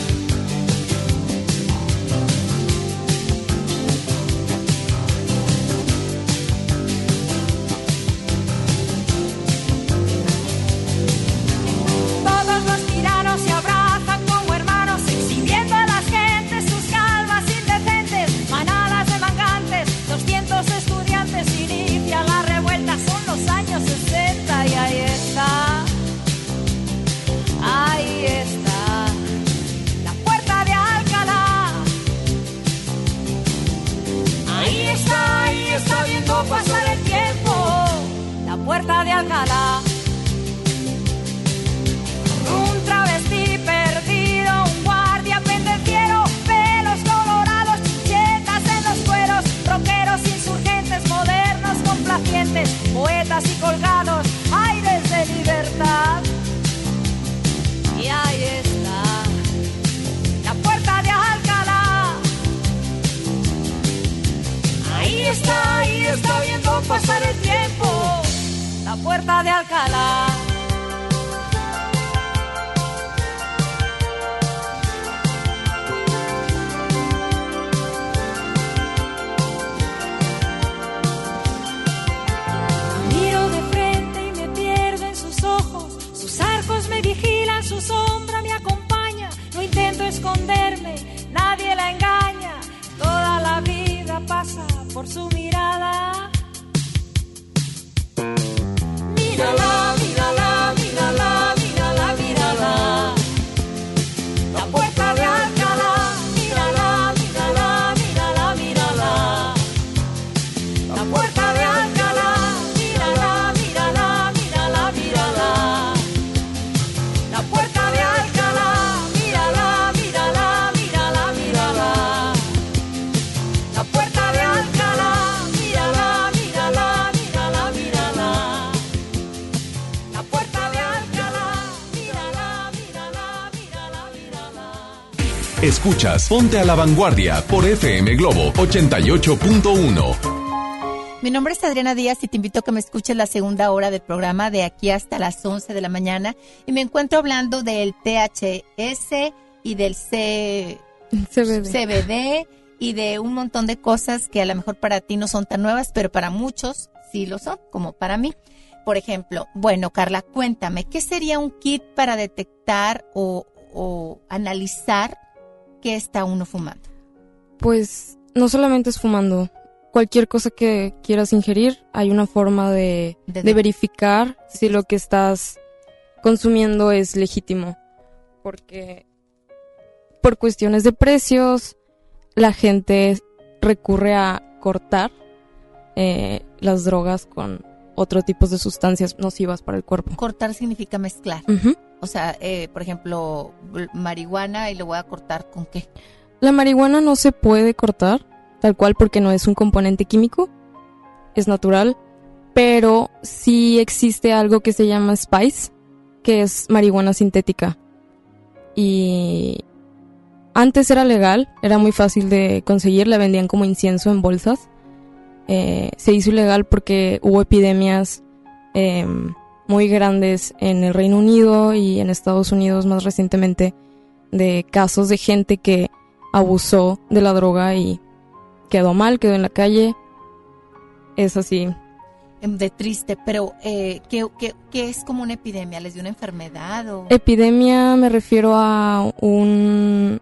Pasar el tiempo, la puerta de Alcalá. Miro de frente y me pierdo en sus ojos. Sus arcos me vigilan, su sombra me acompaña. No intento esconderme, nadie la engaña. Toda la vida pasa por su mirada. alive. Escuchas Ponte a la Vanguardia por FM Globo 88.1. Mi nombre es Adriana Díaz y te invito a que me escuches la segunda hora del programa de aquí hasta las 11 de la mañana y me encuentro hablando del THS y del C... CBD. CBD y de un montón de cosas que a lo mejor para ti no son tan nuevas, pero para muchos sí lo son, como para mí. Por ejemplo, bueno, Carla, cuéntame, ¿qué sería un kit para detectar o, o analizar qué está uno fumando? Pues no solamente es fumando. Cualquier cosa que quieras ingerir, hay una forma de, De- de verificar si lo que estás consumiendo es legítimo. Porque por cuestiones de precios, la gente recurre a cortar eh, las drogas con otro tipo de sustancias nocivas para el cuerpo. Cortar significa mezclar. O sea, eh, por ejemplo, marihuana y lo voy a cortar con qué? La marihuana no se puede cortar, tal cual porque no es un componente químico, es natural, pero sí existe algo que se llama spice, que es marihuana sintética. Y antes era legal, era muy fácil de conseguir, la vendían como incienso en bolsas. Eh, se hizo ilegal porque hubo epidemias em, muy grandes en el Reino Unido y en Estados Unidos más recientemente de casos de gente que abusó de la droga y quedó mal, quedó en la calle. Es así. Em, De triste, pero eh, ¿qué, qué, qué es como una epidemia? ¿Les dio una enfermedad o...? Epidemia me refiero a un,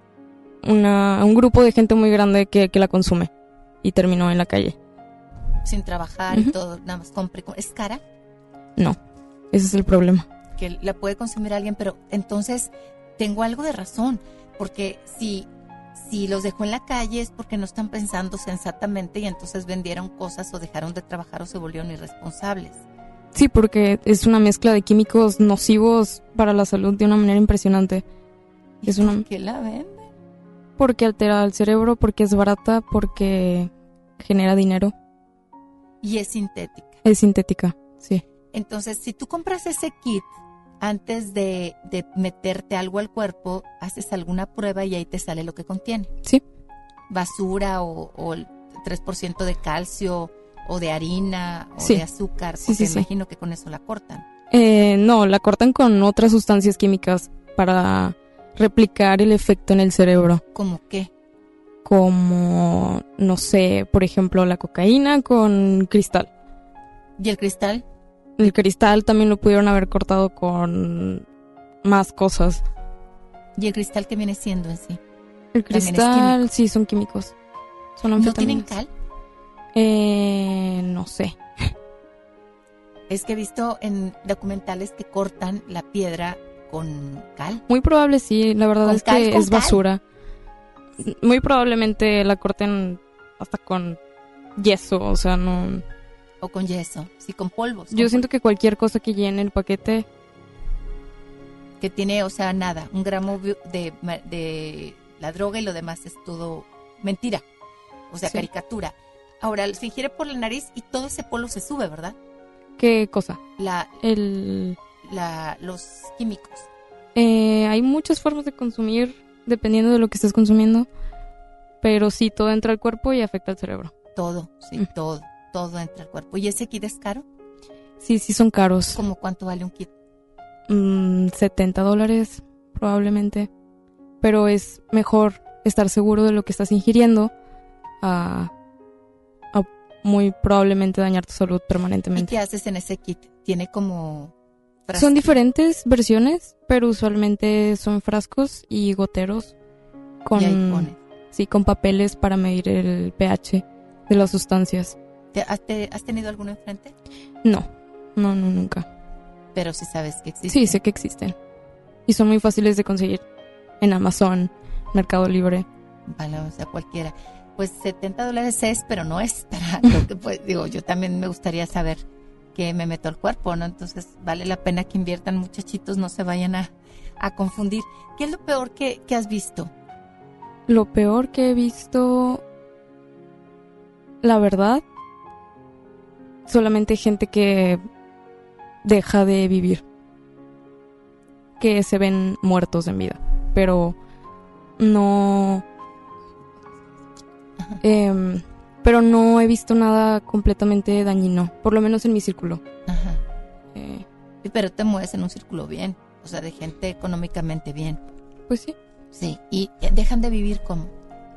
una- a un grupo de gente muy grande que, que la consume y terminó en la calle. Sin trabajar y Ujú. todo, nada más compre. ¿Es cara? No, ese es el problema. Que la puede consumir alguien, pero entonces tengo algo de razón, porque si, si los dejó en la calle es porque no están pensando sensatamente y entonces vendieron cosas o dejaron de trabajar o se volvieron irresponsables. Sí, porque es una mezcla de químicos nocivos para la salud de una manera impresionante. Es una, ¿Por qué la venden? porque altera el cerebro, porque es barata, porque genera dinero. Y es sintética. Es sintética, sí. Entonces, si tú compras ese kit antes de, de meterte algo al cuerpo, haces alguna prueba y ahí te sale lo que contiene. Sí. Basura o, o el 3% de calcio o de harina o Sí. de azúcar, Sí, porque sí, sí. imagino que con eso la cortan. Eh, no, la cortan con otras sustancias químicas para replicar el efecto en el cerebro. ¿Cómo qué? Como, no sé, por ejemplo, la cocaína con cristal. ¿Y el cristal? El cristal también lo pudieron haber cortado con más cosas. ¿Y el cristal que viene siendo en sí? El cristal, sí, son químicos. Son ¿No tienen cal? Eh, no sé. Es que he visto en documentales que cortan la piedra con cal. Muy probable sí, la verdad ¿Con es que es cal? basura. Muy probablemente la corten hasta con yeso, o sea, no... O con yeso, sí, con polvos. Yo con siento que cualquier cosa que llene el paquete, que tiene, o sea, nada, un gramo de, de la droga y lo demás es todo mentira, o sea, Sí. caricatura. Ahora, se ingiere por la nariz y todo ese polvo se sube, ¿verdad? ¿Qué cosa? La, El, la, los químicos. eh, hay muchas formas de consumir dependiendo de lo que estés consumiendo, pero sí, todo entra al cuerpo y afecta al cerebro. Todo, sí, todo, todo entra al cuerpo. ¿Y ese kit es caro? Sí, sí son caros. ¿Cómo cuánto vale un kit? Mm, 70 dólares probablemente, pero es mejor estar seguro de lo que estás ingiriendo a, a muy probablemente dañar tu salud ¿Y permanentemente. qué haces en ese kit? Tiene como... frasco- Son diferentes versiones, pero usualmente son frascos y goteros con, Y ahí pones. sí, con papeles para medir el pH de las sustancias. ¿Te- has, te- has tenido alguno enfrente? No, no, no, nunca. Pero sí sabes que existe. Sí, sé que existen. Y son muy fáciles de conseguir en Amazon, Mercado Libre. Vale, o sea, cualquiera. Pues 70 dólares es, pero no es para lo que, pues, digo, yo también me gustaría saber qué me meto al cuerpo, ¿no? Entonces, vale la pena que inviertan, muchachitos, no se vayan a, a confundir. ¿Qué es lo peor que, que has visto? Lo peor que he visto, la verdad, solamente gente que deja de vivir, que se ven muertos en vida, pero no... em, pero no he visto nada completamente dañino, por lo menos en mi círculo. Ajá. Eh, Sí, Pero te mueves en un círculo bien, o sea, de gente económicamente bien. Pues sí. Sí, y eh, dejan de vivir como,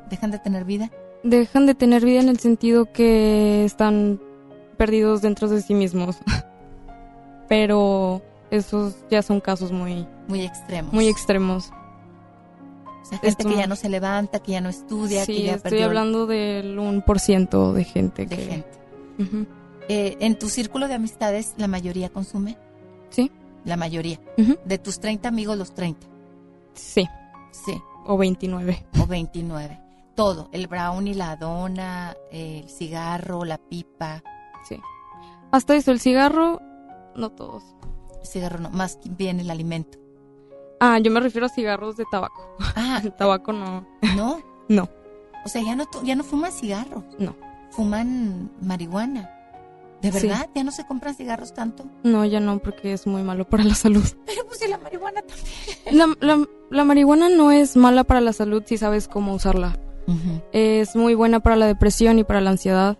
dejan de tener vida. dejan de tener vida en el sentido que están perdidos dentro de sí mismos. Pero esos ya son casos muy, Muy extremos. muy extremos. O sea, gente Esto- que ya no se levanta, que ya no estudia, Sí, que ya estoy perdió hablando del 1% de gente de que... gente. Ujú. Eh, ¿En tu círculo de amistades la mayoría consume? Sí. La mayoría. Ujú. De tus 30 amigos, los 30. Sí. Sí. O 29. O 29. Todo. El brownie, la dona, el cigarro, la pipa. Sí. Hasta eso, el cigarro, no todos. El cigarro no, más bien el alimento. Ah, yo me refiero a cigarros de tabaco. Ah, El tabaco no. ¿no? No. O sea, ya no, ya no fuman cigarros. No. Fuman marihuana. ¿De Sí. verdad? ¿Ya no se compran cigarros tanto? No, ya no, porque es muy malo para la salud. Pero pues si la marihuana también. La, la- la marihuana no es mala para la salud si sabes cómo usarla. Es muy buena para la depresión y para la ansiedad.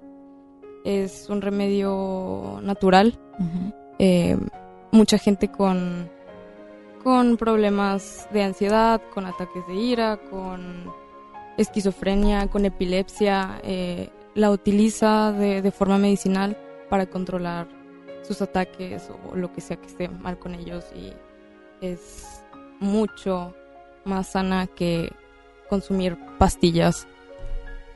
Es un remedio natural. Eh, mucha gente con, con problemas de ansiedad, con ataques de ira, con esquizofrenia, con epilepsia, eh, la utiliza de, de forma medicinal para controlar sus ataques o lo que sea que esté mal con ellos y es mucho más sana que consumir pastillas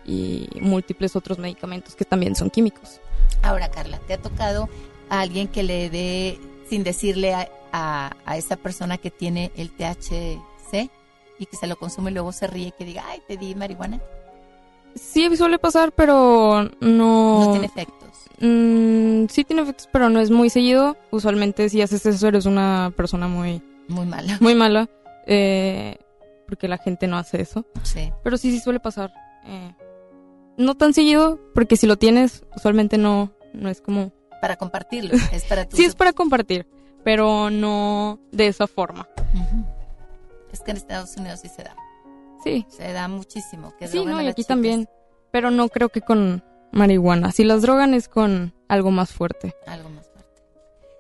y múltiples otros medicamentos que también son químicos. Ahora, Carla, ¿te ha tocado a alguien que le dé, sin decirle a, a- a esa persona que tiene el THC y que se lo consume y luego se ríe y que diga, ay, te di marihuana? Sí suele pasar, pero no... No tiene efectos. Mm, sí tiene efectos, pero no es muy seguido. Usualmente si haces eso eres una persona muy... Muy mala. Muy mala. eh, porque la gente no hace eso. Sí. Pero sí, sí suele pasar. eh, no tan seguido, porque si lo tienes, usualmente no, no es como... Para compartirlo, es para tu Sí es para compartir, pero no de esa forma. Es que en Estados Unidos sí se da. Sí. Se da muchísimo. Que Sí, no, y aquí chicas. también. Pero no creo que con marihuana. Si las drogan es con algo más fuerte. Algo más fuerte.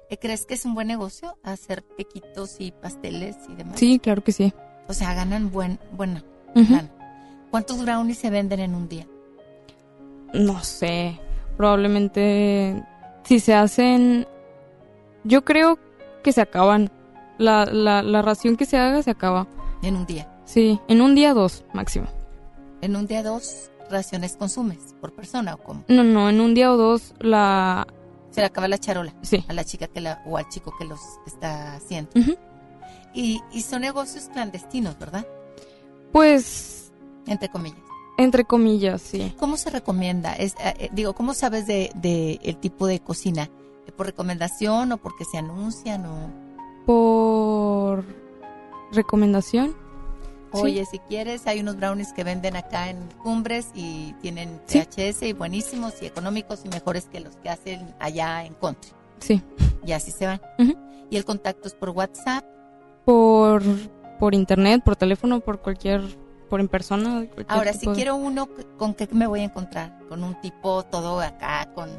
Eh, ¿Crees que es un buen negocio hacer pequitos y pasteles y demás? Sí, claro que sí. O sea, ganan buen, buena. ¿Cuántos brownies se venden en un día? No sé. Probablemente si se hacen... Yo creo que se acaban. La, la, la ración que se haga se acaba. En un día. Sí, en un día dos máximo. En un día dos raciones consumes por persona o cómo? No, no, en un día o dos la... Se le acaba la charola. Sí. A la chica que la, o al chico que los está haciendo. Y, y son negocios clandestinos, ¿verdad? Pues, Entre comillas. Entre comillas, sí. ¿Cómo se recomienda? Es, eh, eh, digo, ¿cómo sabes de, de el tipo de cocina? ¿Por recomendación o porque se anuncian o...? Por recomendación. Sí. Oye, si quieres, hay unos brownies que venden acá en Cumbres y tienen Sí. THS y buenísimos y económicos y mejores que los que hacen allá en Country. Sí. Y así se van. Y el contacto es por WhatsApp. Por, por internet, por teléfono, por cualquier, por en persona. Ahora, si de- quiero uno, ¿con qué me voy a encontrar? Con un tipo todo acá, con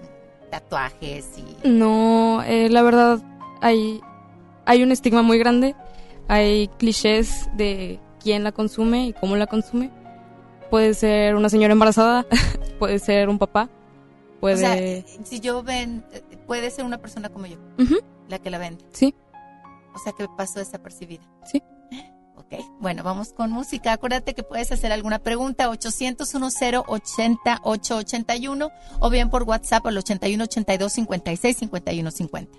tatuajes y... No, eh, la verdad, hay, hay un estigma muy grande. Hay clichés de quién la consume y cómo la consume. Puede ser una señora embarazada, puede ser un papá, puede... O sea, si yo ven, puede ser una persona como yo, la que la vende. Sí. O sea, que pasó desapercibida. Sí. Ok, bueno, vamos con música. Acuérdate que puedes hacer alguna pregunta, 800 10 80 881 o bien por WhatsApp al 81 82 56 51 50.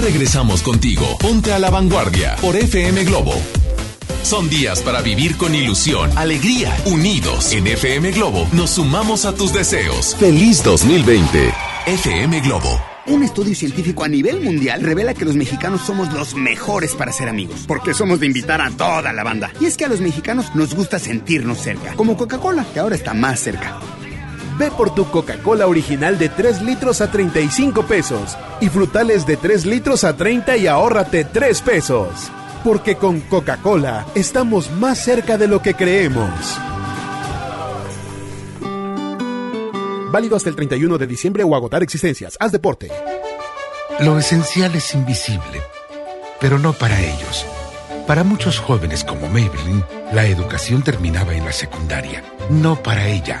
Regresamos contigo. Ponte a la vanguardia por FM Globo. Son días para vivir con ilusión, alegría, unidos. En FM Globo nos sumamos a tus deseos. Feliz 2020. FM Globo. Un estudio científico a nivel mundial revela que los mexicanos somos los mejores para ser amigos, porque somos de invitar a toda la banda. Y es que a los mexicanos nos gusta sentirnos cerca, como Coca-Cola, que ahora está más cerca. Ve por tu Coca-Cola original de 3 litros a 35 pesos y frutales de 3 litros a 30 y ahórrate 3 pesos. Porque con Coca-Cola estamos más cerca de lo que creemos. Válido hasta el 31 de diciembre o agotar existencias. Haz deporte. Lo esencial es invisible, pero no para ellos. Para muchos jóvenes como Maybelline, la educación terminaba en la secundaria. No para ella.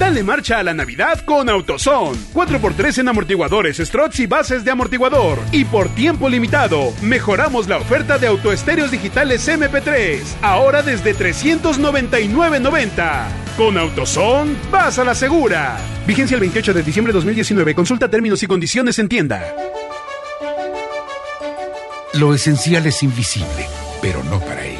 Dale marcha a la Navidad con AutoZone. 4x3 en amortiguadores, struts y bases de amortiguador. Y por tiempo limitado, mejoramos la oferta de autoestéreos digitales MP3. Ahora desde 399.90. Con AutoZone, vas a la segura. Vigencia el 28 de diciembre de 2019. Consulta términos y condiciones en tienda. Lo esencial es invisible, pero no para ellos.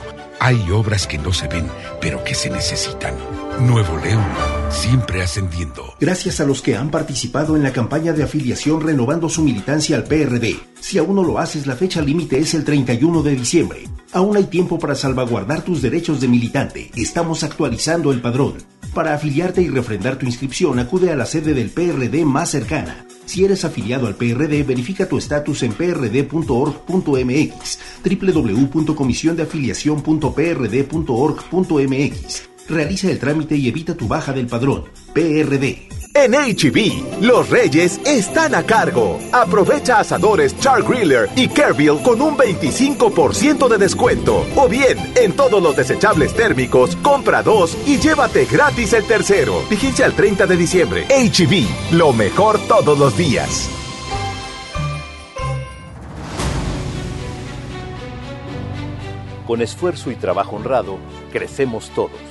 Hay obras que no se ven, pero que se necesitan. Nuevo León, siempre ascendiendo. Gracias a los que han participado en la campaña de afiliación renovando su militancia al PRD. Si aún no lo haces, la fecha límite es el 31 de diciembre. Aún hay tiempo para salvaguardar tus derechos de militante. Estamos actualizando el padrón. Para afiliarte y refrendar tu inscripción, acude a la sede del PRD más cercana. Si eres afiliado al PRD, verifica tu estatus en prd.org.mx, www.comisiondeafiliación.prd.org.mx. Realiza el trámite y evita tu baja del padrón. PRD. En HB, los reyes están a cargo. Aprovecha asadores Char Griller y Kerville con un 25% de descuento. O bien, en todos los desechables térmicos, compra dos y llévate gratis el tercero. Vigencia al 30 de diciembre. HB, lo mejor todos los días. Con esfuerzo y trabajo honrado, crecemos todos.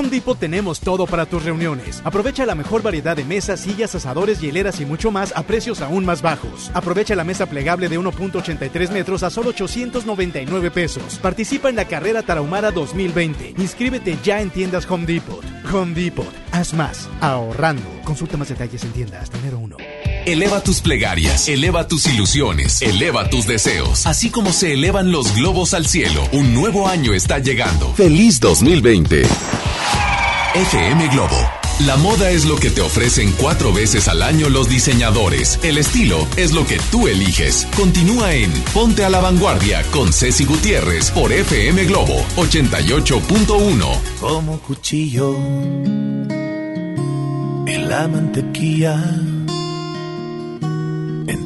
Home Depot tenemos todo para tus reuniones. Aprovecha la mejor variedad de mesas, sillas, asadores, hieleras y mucho más a precios aún más bajos. Aprovecha la mesa plegable de 1.83 metros a solo 899 pesos. Participa en la carrera Tarahumara 2020. Inscríbete ya en tiendas Home Depot. Home Depot. Haz más. Ahorrando. Consulta más detalles en tiendas. Enero 1. Eleva tus plegarias, eleva tus ilusiones, eleva tus deseos, así como se elevan los globos al cielo. Un nuevo año está llegando. Feliz 2020. FM Globo. La moda es lo que te ofrecen cuatro veces al año los diseñadores. El estilo es lo que tú eliges. Continúa en Ponte a la Vanguardia con Ceci Gutiérrez por FM Globo 88.1. Como cuchillo en la mantequilla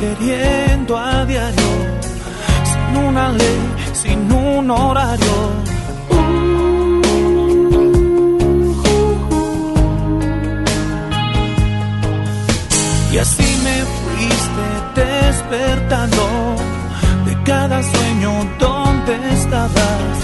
queriendo a diario, sin una ley, sin un horario. Y así me fuiste despertando de cada sueño donde estabas.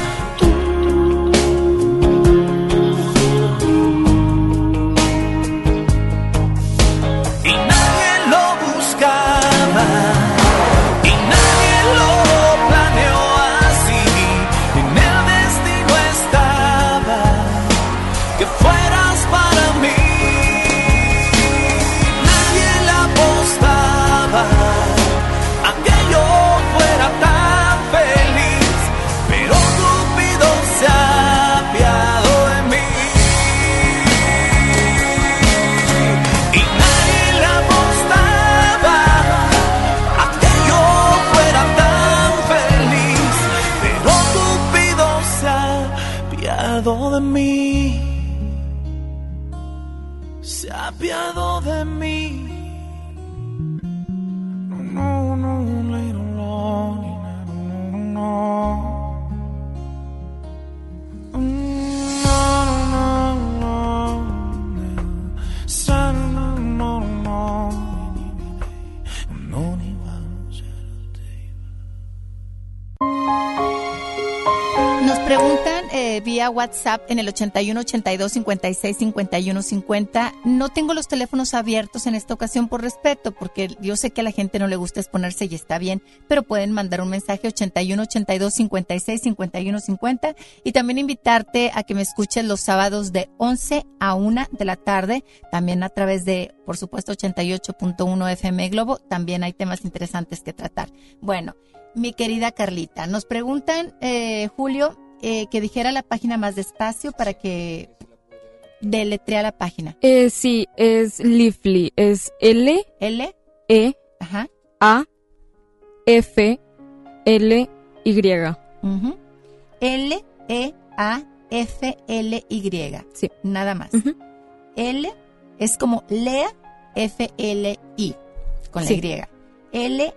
WhatsApp en el 81 82 56 51 50. No tengo los teléfonos abiertos en esta ocasión por respeto, porque yo sé que a la gente no le gusta exponerse y está bien, pero pueden mandar un mensaje 81 82 56 51 50 y también invitarte a que me escuches los sábados de 11 a 1 de la tarde, también a través de, por supuesto, 88.1 FM Globo. También hay temas interesantes que tratar. Bueno, mi querida Carlita, nos preguntan, eh, Julio, eh, que dijera la página más despacio para que deletrea la página. Eh, sí, es Lively. Es L, L, E, Ajá. A, F, L, Y. Ujú. L, E, A, F, L, Y. Sí. Nada más. L es como Lea, F, L, I, con Sí. la Y. L,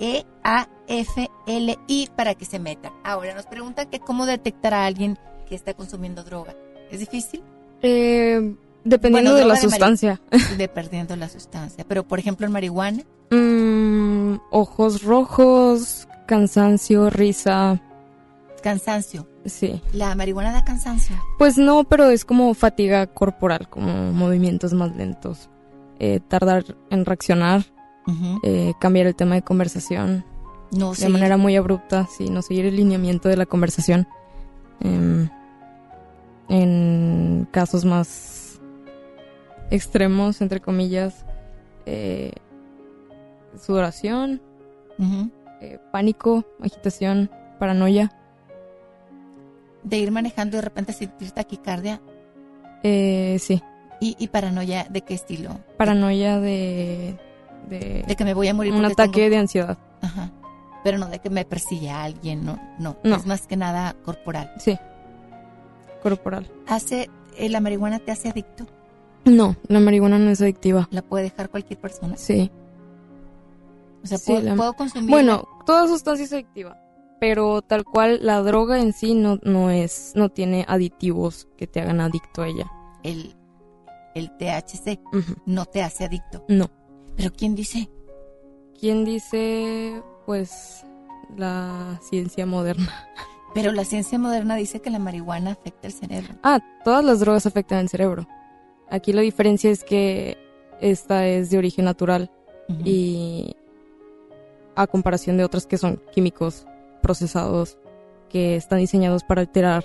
E, A, F, L, I, para que se metan. Ahora nos preguntan que cómo detectar a alguien que está consumiendo droga. ¿Es difícil? Eh, dependiendo Bueno, de la sustancia. Dependiendo de la sustancia. Pero, por ejemplo, en marihuana, Mm, ojos rojos, cansancio, risa. cansancio. Sí. La marihuana da cansancio. Pues no, pero es como fatiga corporal, como movimientos más lentos. Eh, tardar en reaccionar, eh, cambiar el tema de conversación. No de manera muy abrupta, sí, no seguir el lineamiento de la conversación. Em, en casos más extremos, entre comillas, eh, sudoración, eh, pánico, agitación, paranoia. De ir manejando y de repente sentir taquicardia Eh, sí, y, y paranoia, ¿de qué estilo? paranoia de, de, De que me voy a morir un ataque tengo- de ansiedad. Ajá. Pero no de que me persigue a alguien, no, no. No. Es más que nada corporal. Sí, corporal. Hace, eh, ¿La marihuana te hace adicto? No, la marihuana no es adictiva. ¿La puede dejar cualquier persona? Sí. O sea, Sí, ¿puedo, la- puedo consumir? Bueno, toda sustancia es adictiva, pero tal cual la droga en sí no, no es, no tiene aditivos que te hagan adicto a ella. el, el THC no te hace adicto. No. ¿Pero quién dice? ¿Quién dice, pues, la ciencia moderna? Pero la ciencia moderna dice que la marihuana afecta el cerebro. Ah, todas las drogas afectan el cerebro. Aquí la diferencia es que esta es de origen natural y a comparación de otras que son químicos procesados que están diseñados para alterar,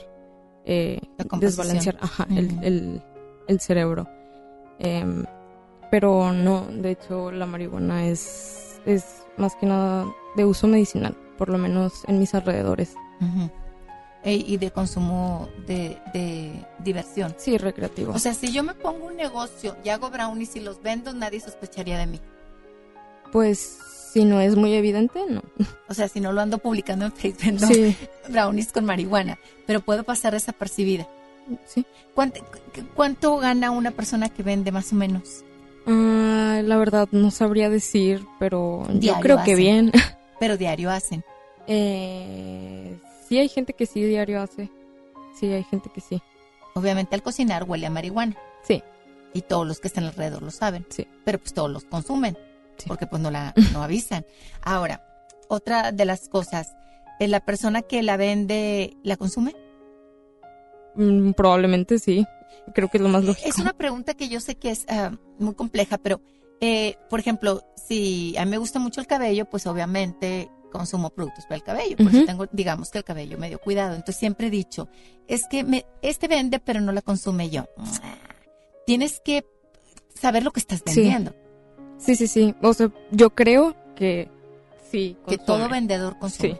eh, desbalancear ajá, el- el cerebro. Em, pero no, de hecho la marihuana es es más que nada de uso medicinal, por lo menos en mis alrededores. E- y de consumo de, de diversión. Sí, recreativo. O sea, si yo me pongo un negocio y hago brownies y los vendo, nadie sospecharía de mí. Pues si no es muy evidente, no. O sea, si no lo ando publicando en Facebook, Sí. brownies con marihuana, pero puedo pasar desapercibida. Sí. ¿Cuánto, cu- ¿Cuánto gana una persona que vende más o menos? Ah, la verdad no sabría decir, pero yo creo que bien. Pero diario hacen. Eh, sí hay gente que sí diario hace. Sí hay gente que sí. Obviamente al cocinar huele a marihuana. Sí. Y todos los que están alrededor lo saben. Sí. Pero pues todos los consumen. Porque pues no la no avisan. Ahora, otra de las cosas, ¿eh, ¿la persona que la vende la consume? Mm, probablemente sí. Creo que es lo más lógico. Es una pregunta que yo sé que es ah, muy compleja, pero, eh, por ejemplo, si a mí me gusta mucho el cabello, pues obviamente consumo productos para el cabello. Por eso tengo, digamos que el cabello medio cuidado. Entonces siempre he dicho, es que me, este vende, pero no la consume yo. Tienes que saber lo que estás vendiendo. Sí, sí, sí. O sea, yo creo que sí. Que consume. todo vendedor consume. Sí.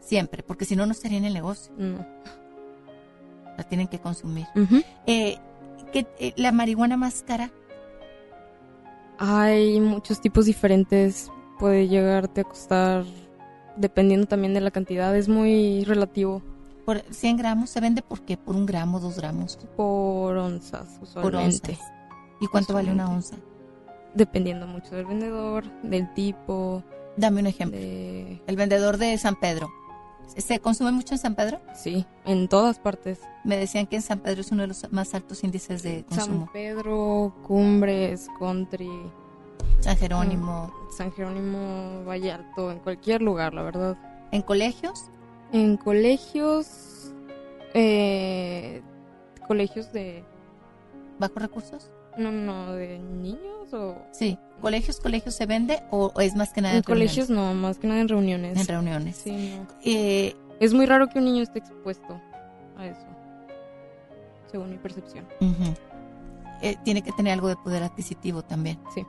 Siempre, porque si no, no estaría en el negocio. No. La tienen que consumir. Ujú. Eh, ¿qué- eh, ¿La marihuana más cara? Hay muchos tipos diferentes. Puede llegarte a costar, dependiendo también de la cantidad, es muy relativo. ¿Por 100 gramos? ¿Se vende por qué? ¿Por un gramo, dos gramos? Por onzas, Por usualmente. onzas. ¿Y cuánto vale una onza? Dependiendo mucho del vendedor, del tipo. Dame un ejemplo. de- El vendedor de San Pedro. ¿Se consume mucho en San Pedro? Sí, en todas partes. Me decían que en San Pedro es uno de los más altos índices de consumo. San Pedro, Cumbres, Country. San Jerónimo. mm, San Jerónimo, Valle Alto, en cualquier lugar, la verdad. ¿En colegios? En colegios. Eh, colegios de. ¿Bajos recursos? No, no, de niños o. Sí. ¿Colegios, colegios se vende o o es más que nada En en, colegios reuniones? no, más que nada en reuniones. En reuniones. Sí, no. Eh, Es muy raro que un niño esté expuesto a eso. Según mi percepción. ujú. Eh, tiene que tener algo de poder adquisitivo también. Sí.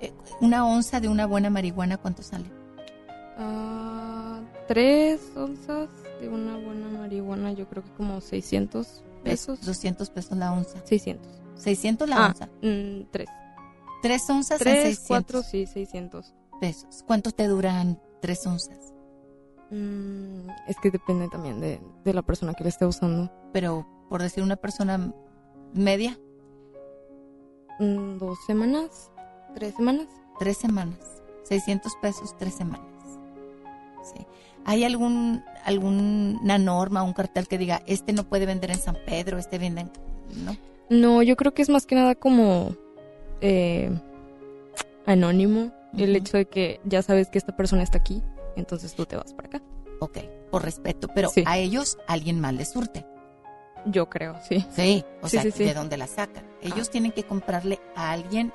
Eh, una onza de una buena marihuana, ¿cuánto sale? Ah, tres onzas de una buena marihuana, yo creo que como 600 pesos. 200 pesos la onza. 600. 600 la Ah, onza. mm, tres. Tres onzas en Tres, 600 cuatro, sí, 600. pesos. ¿Cuánto te duran tres onzas? Mm, es que depende también de, de la persona que le esté usando. Pero, por decir una persona media, Mm, ¿Dos semanas? ¿Tres semanas? tres semanas. 600 pesos, tres semanas. Sí. ¿Hay algún alguna norma, un cartel que diga, este no puede vender en San Pedro, este vende en... ¿No? No, yo creo que es más que nada como eh, anónimo el hecho de que ya sabes que esta persona está aquí, entonces tú te vas para acá. Ok, por respeto. Pero Sí. a ellos alguien más les surte. Yo creo, sí. Sí, o Sí, sea, sí. ¿de dónde la sacan? Ellos tienen que comprarle a alguien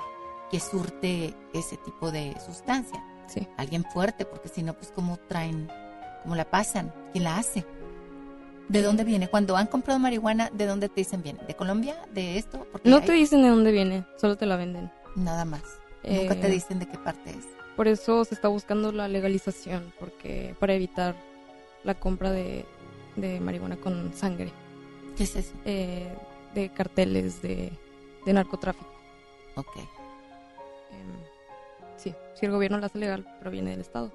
que surte ese tipo de sustancia. Sí. Alguien fuerte, porque si no, pues cómo traen, cómo la pasan, quién la hace. ¿De dónde viene? Cuando han comprado marihuana, ¿de dónde te dicen viene? ¿De Colombia? ¿De esto? Porque No hay- te dicen de dónde viene, solo te la venden. Nada más. Nunca Eh, te dicen de qué parte es. Por eso se está buscando la legalización, porque para evitar la compra de, de marihuana con sangre. ¿Qué es eso? Eh, de carteles de, de narcotráfico. Ok. Em, sí, si el gobierno la hace legal, pero viene del Estado.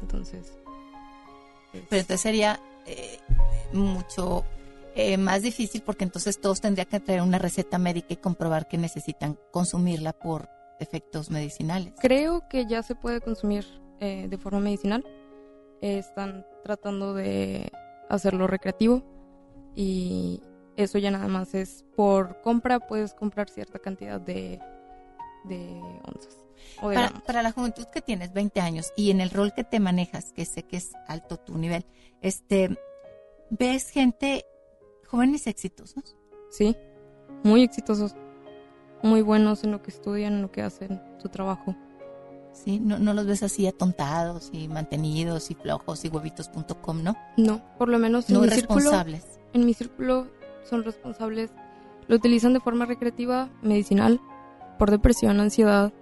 Entonces, Pero entonces sería eh, mucho eh, más difícil porque entonces todos tendrían que traer una receta médica y comprobar que necesitan consumirla por efectos medicinales. creo que ya se puede consumir eh, de forma medicinal. Eh, están tratando de hacerlo recreativo y eso ya nada más es por compra, puedes comprar cierta cantidad de, de onzas. O de Para, para la juventud que tienes 20 años y en el rol que te manejas, que sé que es alto tu nivel, este, ves gente, jóvenes exitosos. Sí, muy exitosos, muy buenos en lo que estudian, en lo que hacen, su trabajo. Sí, no, no los ves así atontados y mantenidos y flojos y huevitos.com, ¿no? No, por lo menos en No mi círculo. responsables. En mi círculo son responsables. Lo utilizan de forma recreativa, medicinal, por depresión, ansiedad,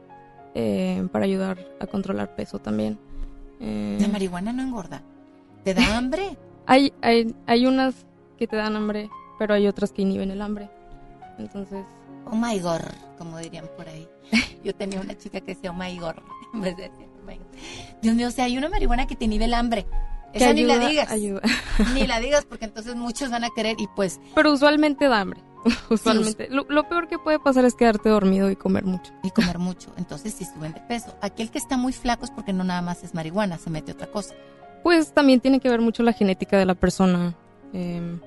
eh, para ayudar a controlar peso también. Eh, La marihuana no engorda. ¿Te da hambre? Hay, hay, hay unas que te dan hambre, pero hay otras que inhiben el hambre. Entonces, Oh my god, como dirían por ahí. Yo tenía una chica que decía oh my god, en vez de decir oh my god. Dios mío, o sea, hay una marihuana que te inhibe el hambre. Esa ni la ayuda- digas. ayuda. Ni la digas porque entonces muchos van a querer y pues pero usualmente da hambre. usualmente. Lo, lo peor que puede pasar es quedarte dormido y comer mucho. y comer mucho. Entonces sí suben de peso. Aquel que está muy flaco es porque no nada más es marihuana, se mete otra cosa. Pues también tiene que ver mucho la genética de la persona eh,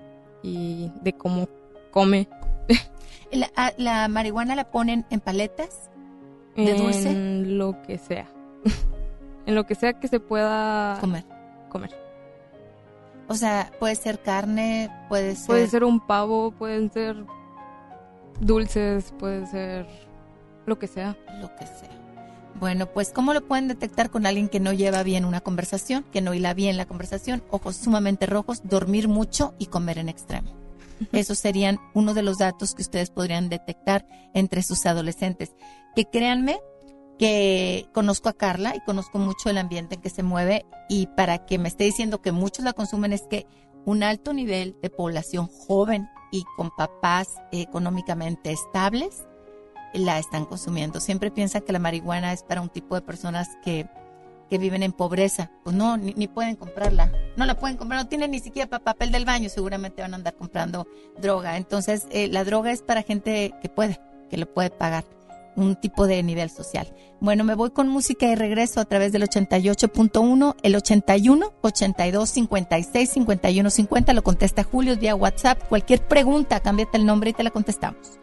y de cómo come. La, a- la marihuana la ponen en paletas de dulce. En lo que sea. en lo que sea que se pueda comer. comer. O sea, puede ser carne, puede ser... Puede ser un pavo, pueden ser dulces, puede ser lo que sea. Lo que sea. Bueno, pues ¿cómo lo pueden detectar con alguien que no lleva bien una conversación, que no hila bien la conversación? Ojos sumamente rojos, dormir mucho y comer en extremo. Esos serían uno de los datos que ustedes podrían detectar entre sus adolescentes. Que créanme que conozco a Carla y conozco mucho el ambiente en que se mueve y para que me esté diciendo que muchos la consumen es que un alto nivel de población joven y con papás económicamente estables la están consumiendo. Siempre piensan que la marihuana es para un tipo de personas que, que viven en pobreza. Pues no, ni, ni pueden comprarla. No la pueden comprar, no tienen ni siquiera pa- papel del baño, seguramente van a andar comprando droga. Entonces, eh, la droga es para gente que puede, que lo puede pagar. Un tipo de nivel social. Bueno, me voy con música y regreso a través del 88.1, el 81 82 56 51 50. Lo contesta Julio vía WhatsApp. Cualquier pregunta, cámbiate el nombre y te la contestamos.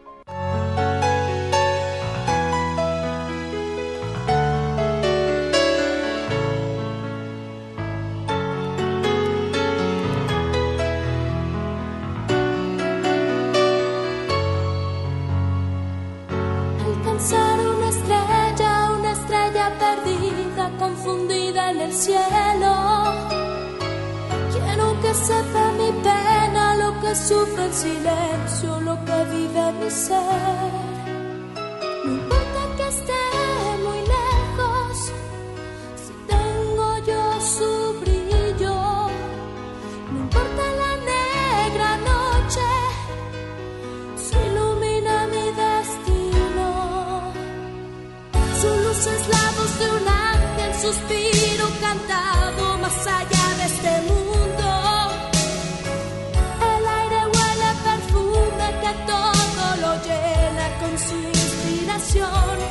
Cielo. Quiero que sepa mi pena, lo que sufre en silencio, lo que vive mi ser. No importa que esté muy lejos, si tengo yo su brillo. No importa la negra noche se ilumina mi destino. Su luz es la voz de un ángel, suspiro cantado más allá de este mundo. El aire huele perfume que todo lo llena con su inspiración.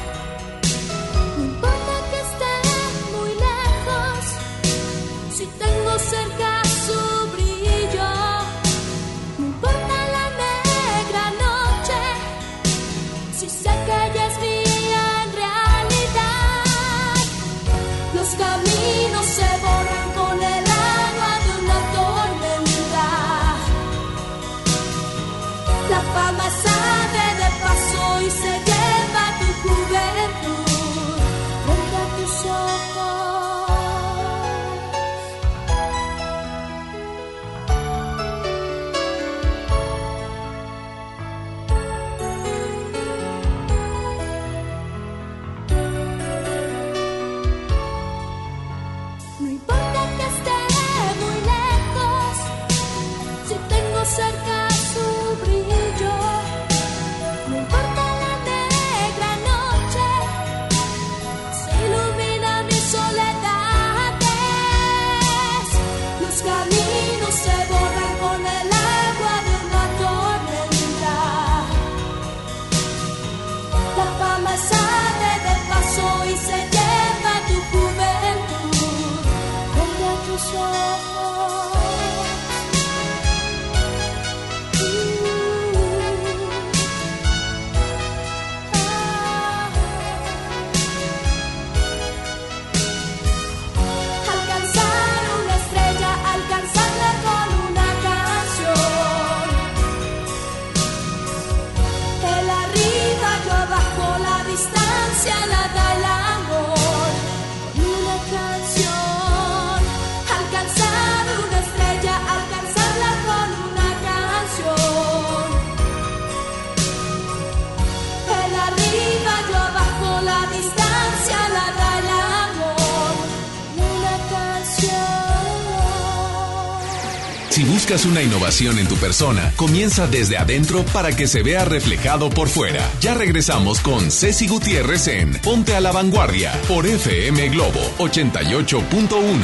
Buscas una innovación en tu persona, comienza desde adentro para que se vea reflejado por fuera. Ya regresamos con Ceci Gutiérrez en Ponte a la Vanguardia por FM Globo 88.1.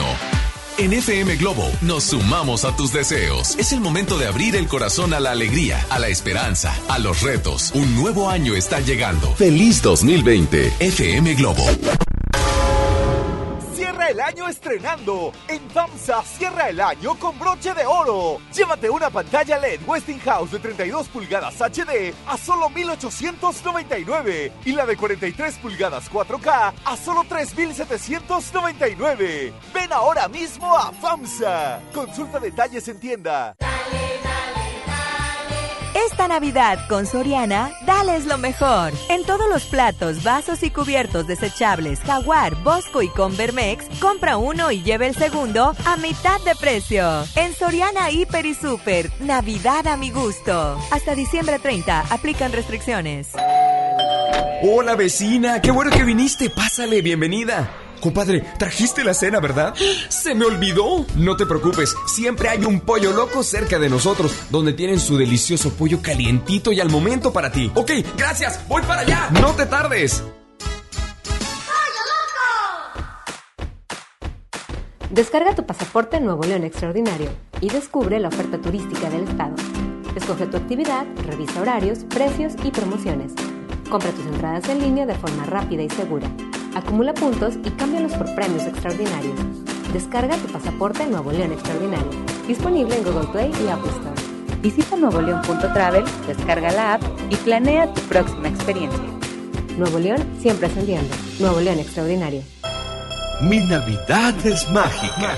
En FM Globo nos sumamos a tus deseos. Es el momento de abrir el corazón a la alegría, a la esperanza, a los retos. Un nuevo año está llegando. Feliz 2020, FM Globo. Estrenando. En FAMSA cierra el año con broche de oro. Llévate una pantalla LED Westinghouse de 32 pulgadas HD a solo 1899 y la de 43 pulgadas 4K a solo 3799. Ven ahora mismo a FAMSA. Consulta detalles en tienda. Esta Navidad con Soriana, dales lo mejor. En todos los platos, vasos y cubiertos desechables Jaguar, Bosco y Convermex, compra uno y lleve el segundo a mitad de precio. En Soriana Hiper y Super, Navidad a mi gusto. Hasta diciembre 30, aplican restricciones. Hola vecina, qué bueno que viniste. Pásale, bienvenida. Compadre, trajiste la cena, ¿verdad? Se me olvidó. No te preocupes, siempre hay un pollo loco cerca de nosotros, donde tienen su delicioso pollo calientito y al momento para ti. Ok, gracias, voy para allá. No te tardes. Descarga tu pasaporte Nuevo León Extraordinario y descubre la oferta turística del estado. Escoge tu actividad, revisa horarios, precios y promociones. Compra tus entradas en línea de forma rápida y segura. Acumula puntos y cámbialos por premios extraordinarios. Descarga tu pasaporte Nuevo León Extraordinario. Disponible en Google Play y Apple Store. Visita nuevoleón.travel, descarga la app y planea tu próxima experiencia. Nuevo León siempre ascendiendo. Nuevo León Extraordinario. Mi Navidad es mágica.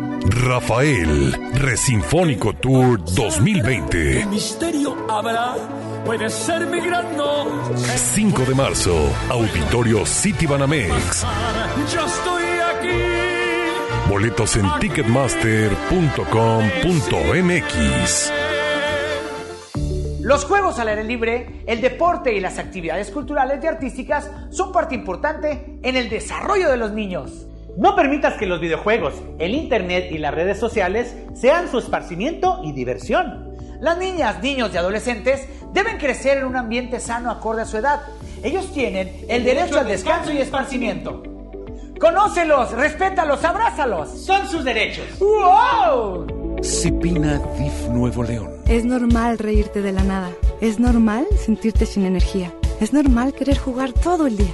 Rafael, Resinfónico Tour 2020. misterio habrá? Puede ser mi gran no. 5 de marzo, Auditorio City Banamex. Yo estoy aquí. Boletos en ticketmaster.com.mx. Los juegos al aire libre, el deporte y las actividades culturales y artísticas son parte importante en el desarrollo de los niños. No permitas que los videojuegos, el internet y las redes sociales sean su esparcimiento y diversión. Las niñas, niños y adolescentes deben crecer en un ambiente sano acorde a su edad. Ellos tienen el derecho al descanso y esparcimiento. Conócelos, respétalos, abrázalos. Son sus derechos. ¡Wow! Cipina DIF Nuevo León. Es normal reírte de la nada. Es normal sentirte sin energía. Es normal querer jugar todo el día.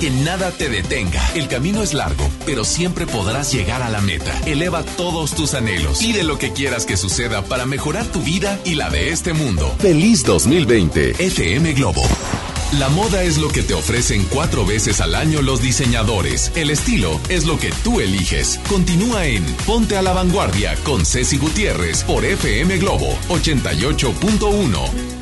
Que nada te detenga. El camino es largo, pero siempre podrás llegar a la meta. Eleva todos tus anhelos. Pide lo que quieras que suceda para mejorar tu vida y la de este mundo. Feliz 2020, FM Globo. La moda es lo que te ofrecen cuatro veces al año los diseñadores. El estilo es lo que tú eliges. Continúa en Ponte a la Vanguardia con Ceci Gutiérrez por FM Globo 88.1.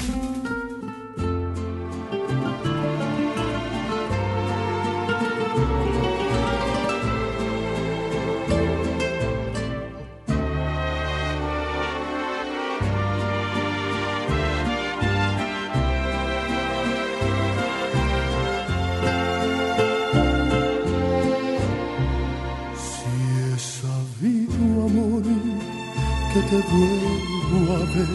te vuelvo a ver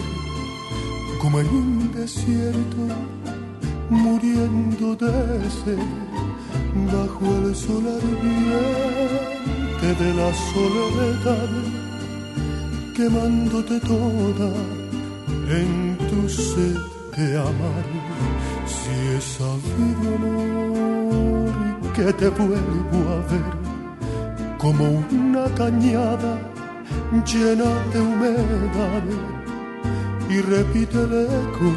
como en un desierto muriendo de sed bajo el sol ardiente de la soledad quemándote toda en tu sed de amar. Si es sabido amor que te vuelvo a ver como una cañada llena de humedad y repite el eco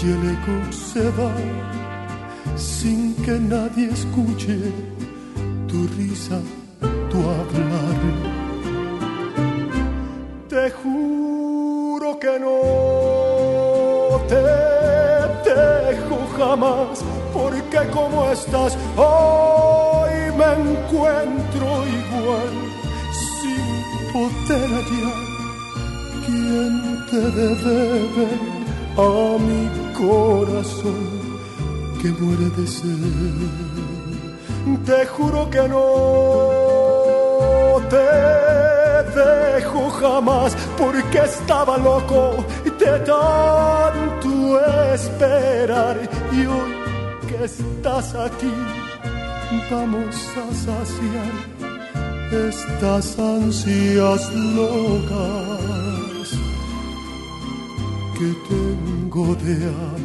y el eco se va sin que nadie escuche tu risa, tu hablar. Te juro que no te dejo jamás, porque como estás hoy me encuentro igual, poder hallar quien te debe a mi corazón que muere de sed. Te juro que no te dejo jamás porque estaba loco de tanto esperar y hoy que estás aquí vamos a saciar estas ansias locas que tengo de amar.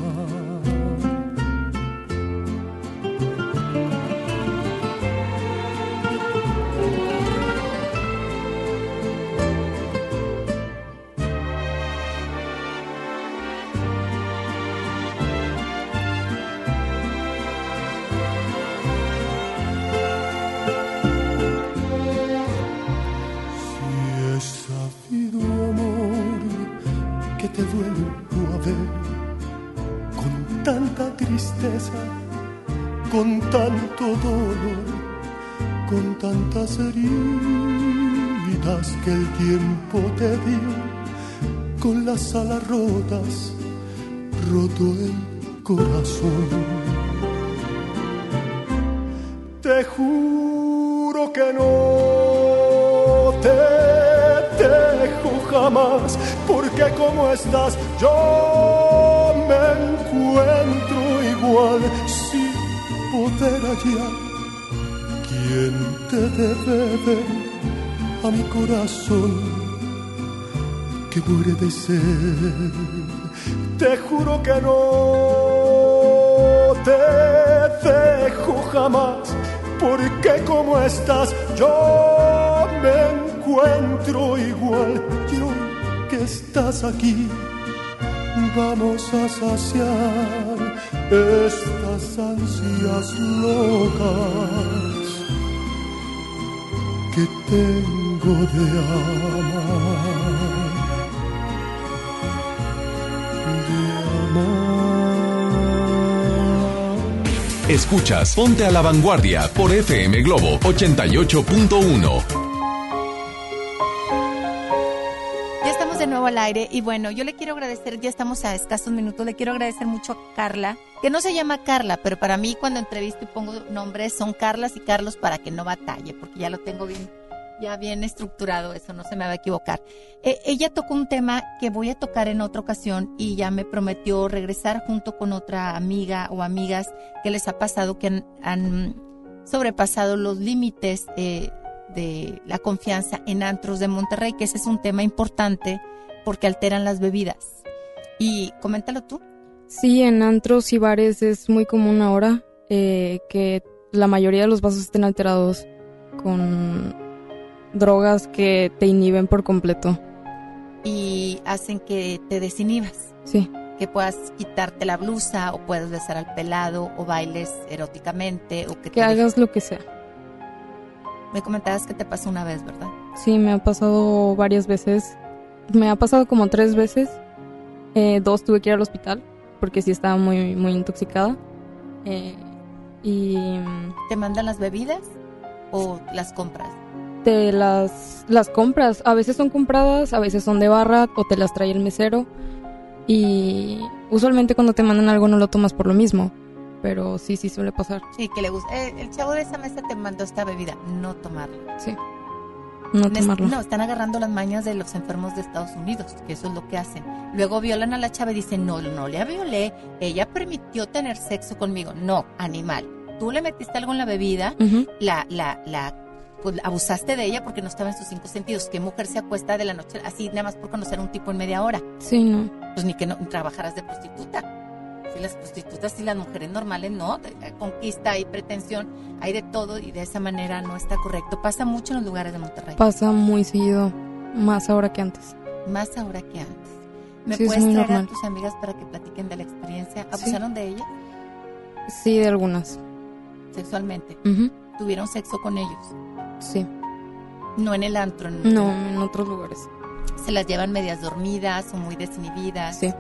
A mi corazón que muere de sed. Te juro que no te dejo jamás, porque como estás yo me encuentro igual. Yo que estás aquí, vamos a saciar estas ansias locas que tengo de amar. Escuchas Ponte a la Vanguardia por FM Globo 88.1. Ya estamos de nuevo al aire y bueno, yo le quiero agradecer, ya estamos a escasos minutos, le quiero agradecer mucho a Carla, que no se llama Carla, pero para mí cuando entrevisto y pongo nombres son Carlas y Carlos para que no batalle, porque ya lo tengo bien, ya bien estructurado, eso no se me va a equivocar. Eh, ella tocó un tema que voy a tocar en otra ocasión y ya me prometió regresar junto con otra amiga o amigas que les ha pasado que han, han sobrepasado los límites eh, de la confianza en antros de Monterrey, que ese es un tema importante porque alteran las bebidas. Y coméntalo tú. Sí, en antros y bares es muy común ahora eh, que la mayoría de los vasos estén alterados con drogas que te inhiben por completo. Y hacen que te desinhibas. Sí. Que puedas quitarte la blusa o puedas besar al pelado o bailes eróticamente o que, Que te hagas lo que sea. Me comentabas que te pasó una vez, ¿verdad? Sí, me ha pasado varias veces. Me ha pasado como tres veces. Eh, dos tuve que ir al hospital porque sí estaba muy, muy intoxicada. Eh, y ¿Te mandan las bebidas o las compras? Te las, las compras. A veces son compradas, a veces son de barra o te las trae el mesero. Y usualmente cuando te mandan algo no lo tomas por lo mismo. Pero sí, sí suele pasar. Sí, que le gusta. Eh, el chavo de esa mesa te mandó esta bebida, no tomarla. Sí. No tomarlo. No, están agarrando las mañas de los enfermos de Estados Unidos, que eso es lo que hacen. Luego violan a la chava y dicen, no, no le violé, ella permitió tener sexo conmigo. No, animal. Tú le metiste algo en la bebida, la, la, la, pues abusaste de ella porque no estaba en sus cinco sentidos. ¿Qué mujer se acuesta de la noche así nada más por conocer a un tipo en media hora? Sí, no. Pues ni que no trabajaras de prostituta. Si las prostitutas y las mujeres normales no, de conquista y pretensión, hay de todo y de esa manera no está correcto. Pasa mucho en los lugares de Monterrey. Pasa muy seguido, más ahora que antes. Más ahora que antes. ¿Me Sí, es puedes traer a tus amigas para que platiquen de la experiencia? Sí. ¿Abusaron de ellas Sí, de algunas. sexualmente? ¿Tuvieron sexo con ellos? Sí. No en el antro. en- No, en otros lugares. Se las llevan medias dormidas o muy desinhibidas. Sí.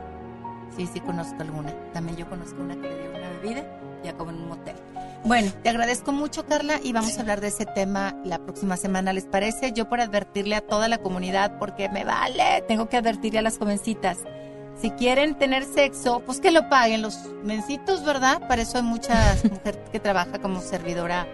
Sí, sí, conozco alguna. También yo conozco una que le dio una bebida y acabó en un motel. Bueno, te agradezco mucho, Carla, y vamos a hablar de ese tema la próxima semana, ¿les parece? Yo por advertirle a toda la comunidad, porque me vale, tengo que advertirle a las jovencitas. Si quieren tener sexo, pues que lo paguen los mencitos, ¿verdad? Para eso hay muchas mujeres que trabaja como servidora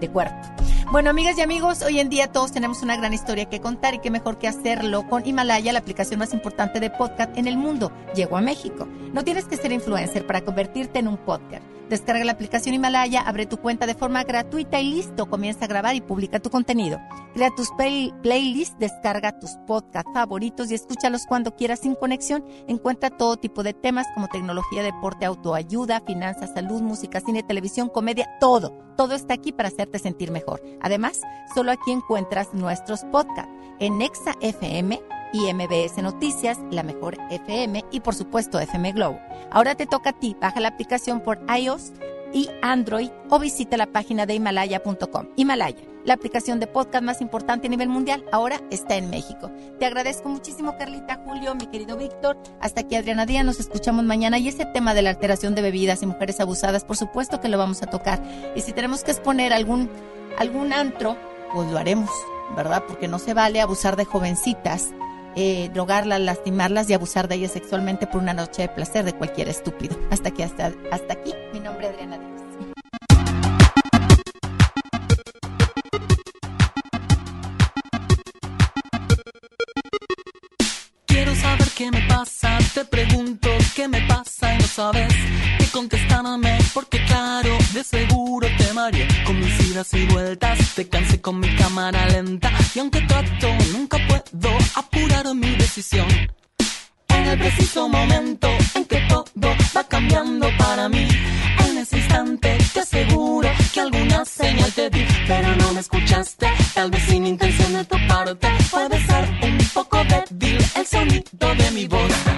de cuarto. Bueno, amigas y amigos, hoy en día todos tenemos una gran historia que contar y qué mejor que hacerlo con Himalaya, la aplicación más importante de podcast en el mundo. Llegó a México. No tienes que ser influencer para convertirte en un podcast. Descarga la aplicación Himalaya, abre tu cuenta de forma gratuita y listo, comienza a grabar y publica tu contenido. Crea tus play- playlists, descarga tus podcasts favoritos y escúchalos cuando quieras sin conexión. Encuentra todo tipo de temas como tecnología, deporte, autoayuda, finanzas, salud, música, cine, televisión, comedia, todo. Todo está aquí para hacerte sentir mejor. Además, solo aquí encuentras nuestros podcasts en Nexa FM y MBS Noticias, la mejor FM y por supuesto FM Globo. Ahora te toca a ti, baja la aplicación por iOS y Android o visita la página de himalaya.com. Himalaya, la aplicación de podcast más importante a nivel mundial, ahora está en México. Te agradezco muchísimo, Carlita, Julio, mi querido Víctor. Hasta aquí, Adriana Díaz, nos escuchamos mañana. Y ese tema de la alteración de bebidas y mujeres abusadas, por supuesto que lo vamos a tocar. Y si tenemos que exponer algún, algún antro, pues lo haremos, ¿verdad? Porque no se vale abusar de jovencitas eh, drogarlas, lastimarlas y abusar de ellas sexualmente por una noche de placer de cualquier estúpido. Hasta aquí, hasta, aquí. Mi nombre es Adriana Díaz. Quiero saber qué me pasa, te pregunto qué me pasa y no sabes qué contestarme porque claro, de seguro te mareé con mis idas y vueltas, te cansé con mi cámara lenta y aunque trato nunca puedo mi decisión. En el preciso momento en que todo va cambiando para mí, en ese instante te aseguro que alguna señal te di, pero no me escuchaste, tal vez sin intención de tu parte, puede ser un poco débil el sonido de mi voz.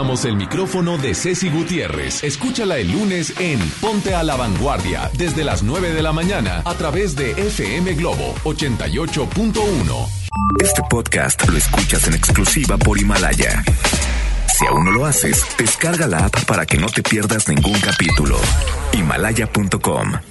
El micrófono de Ceci Gutiérrez. Escúchala el lunes en Ponte a la Vanguardia desde las 9 de la mañana a través de FM Globo 88.1. Este podcast lo escuchas en exclusiva por Himalaya. Si aún no lo haces, descarga la app para que no te pierdas ningún capítulo. Himalaya.com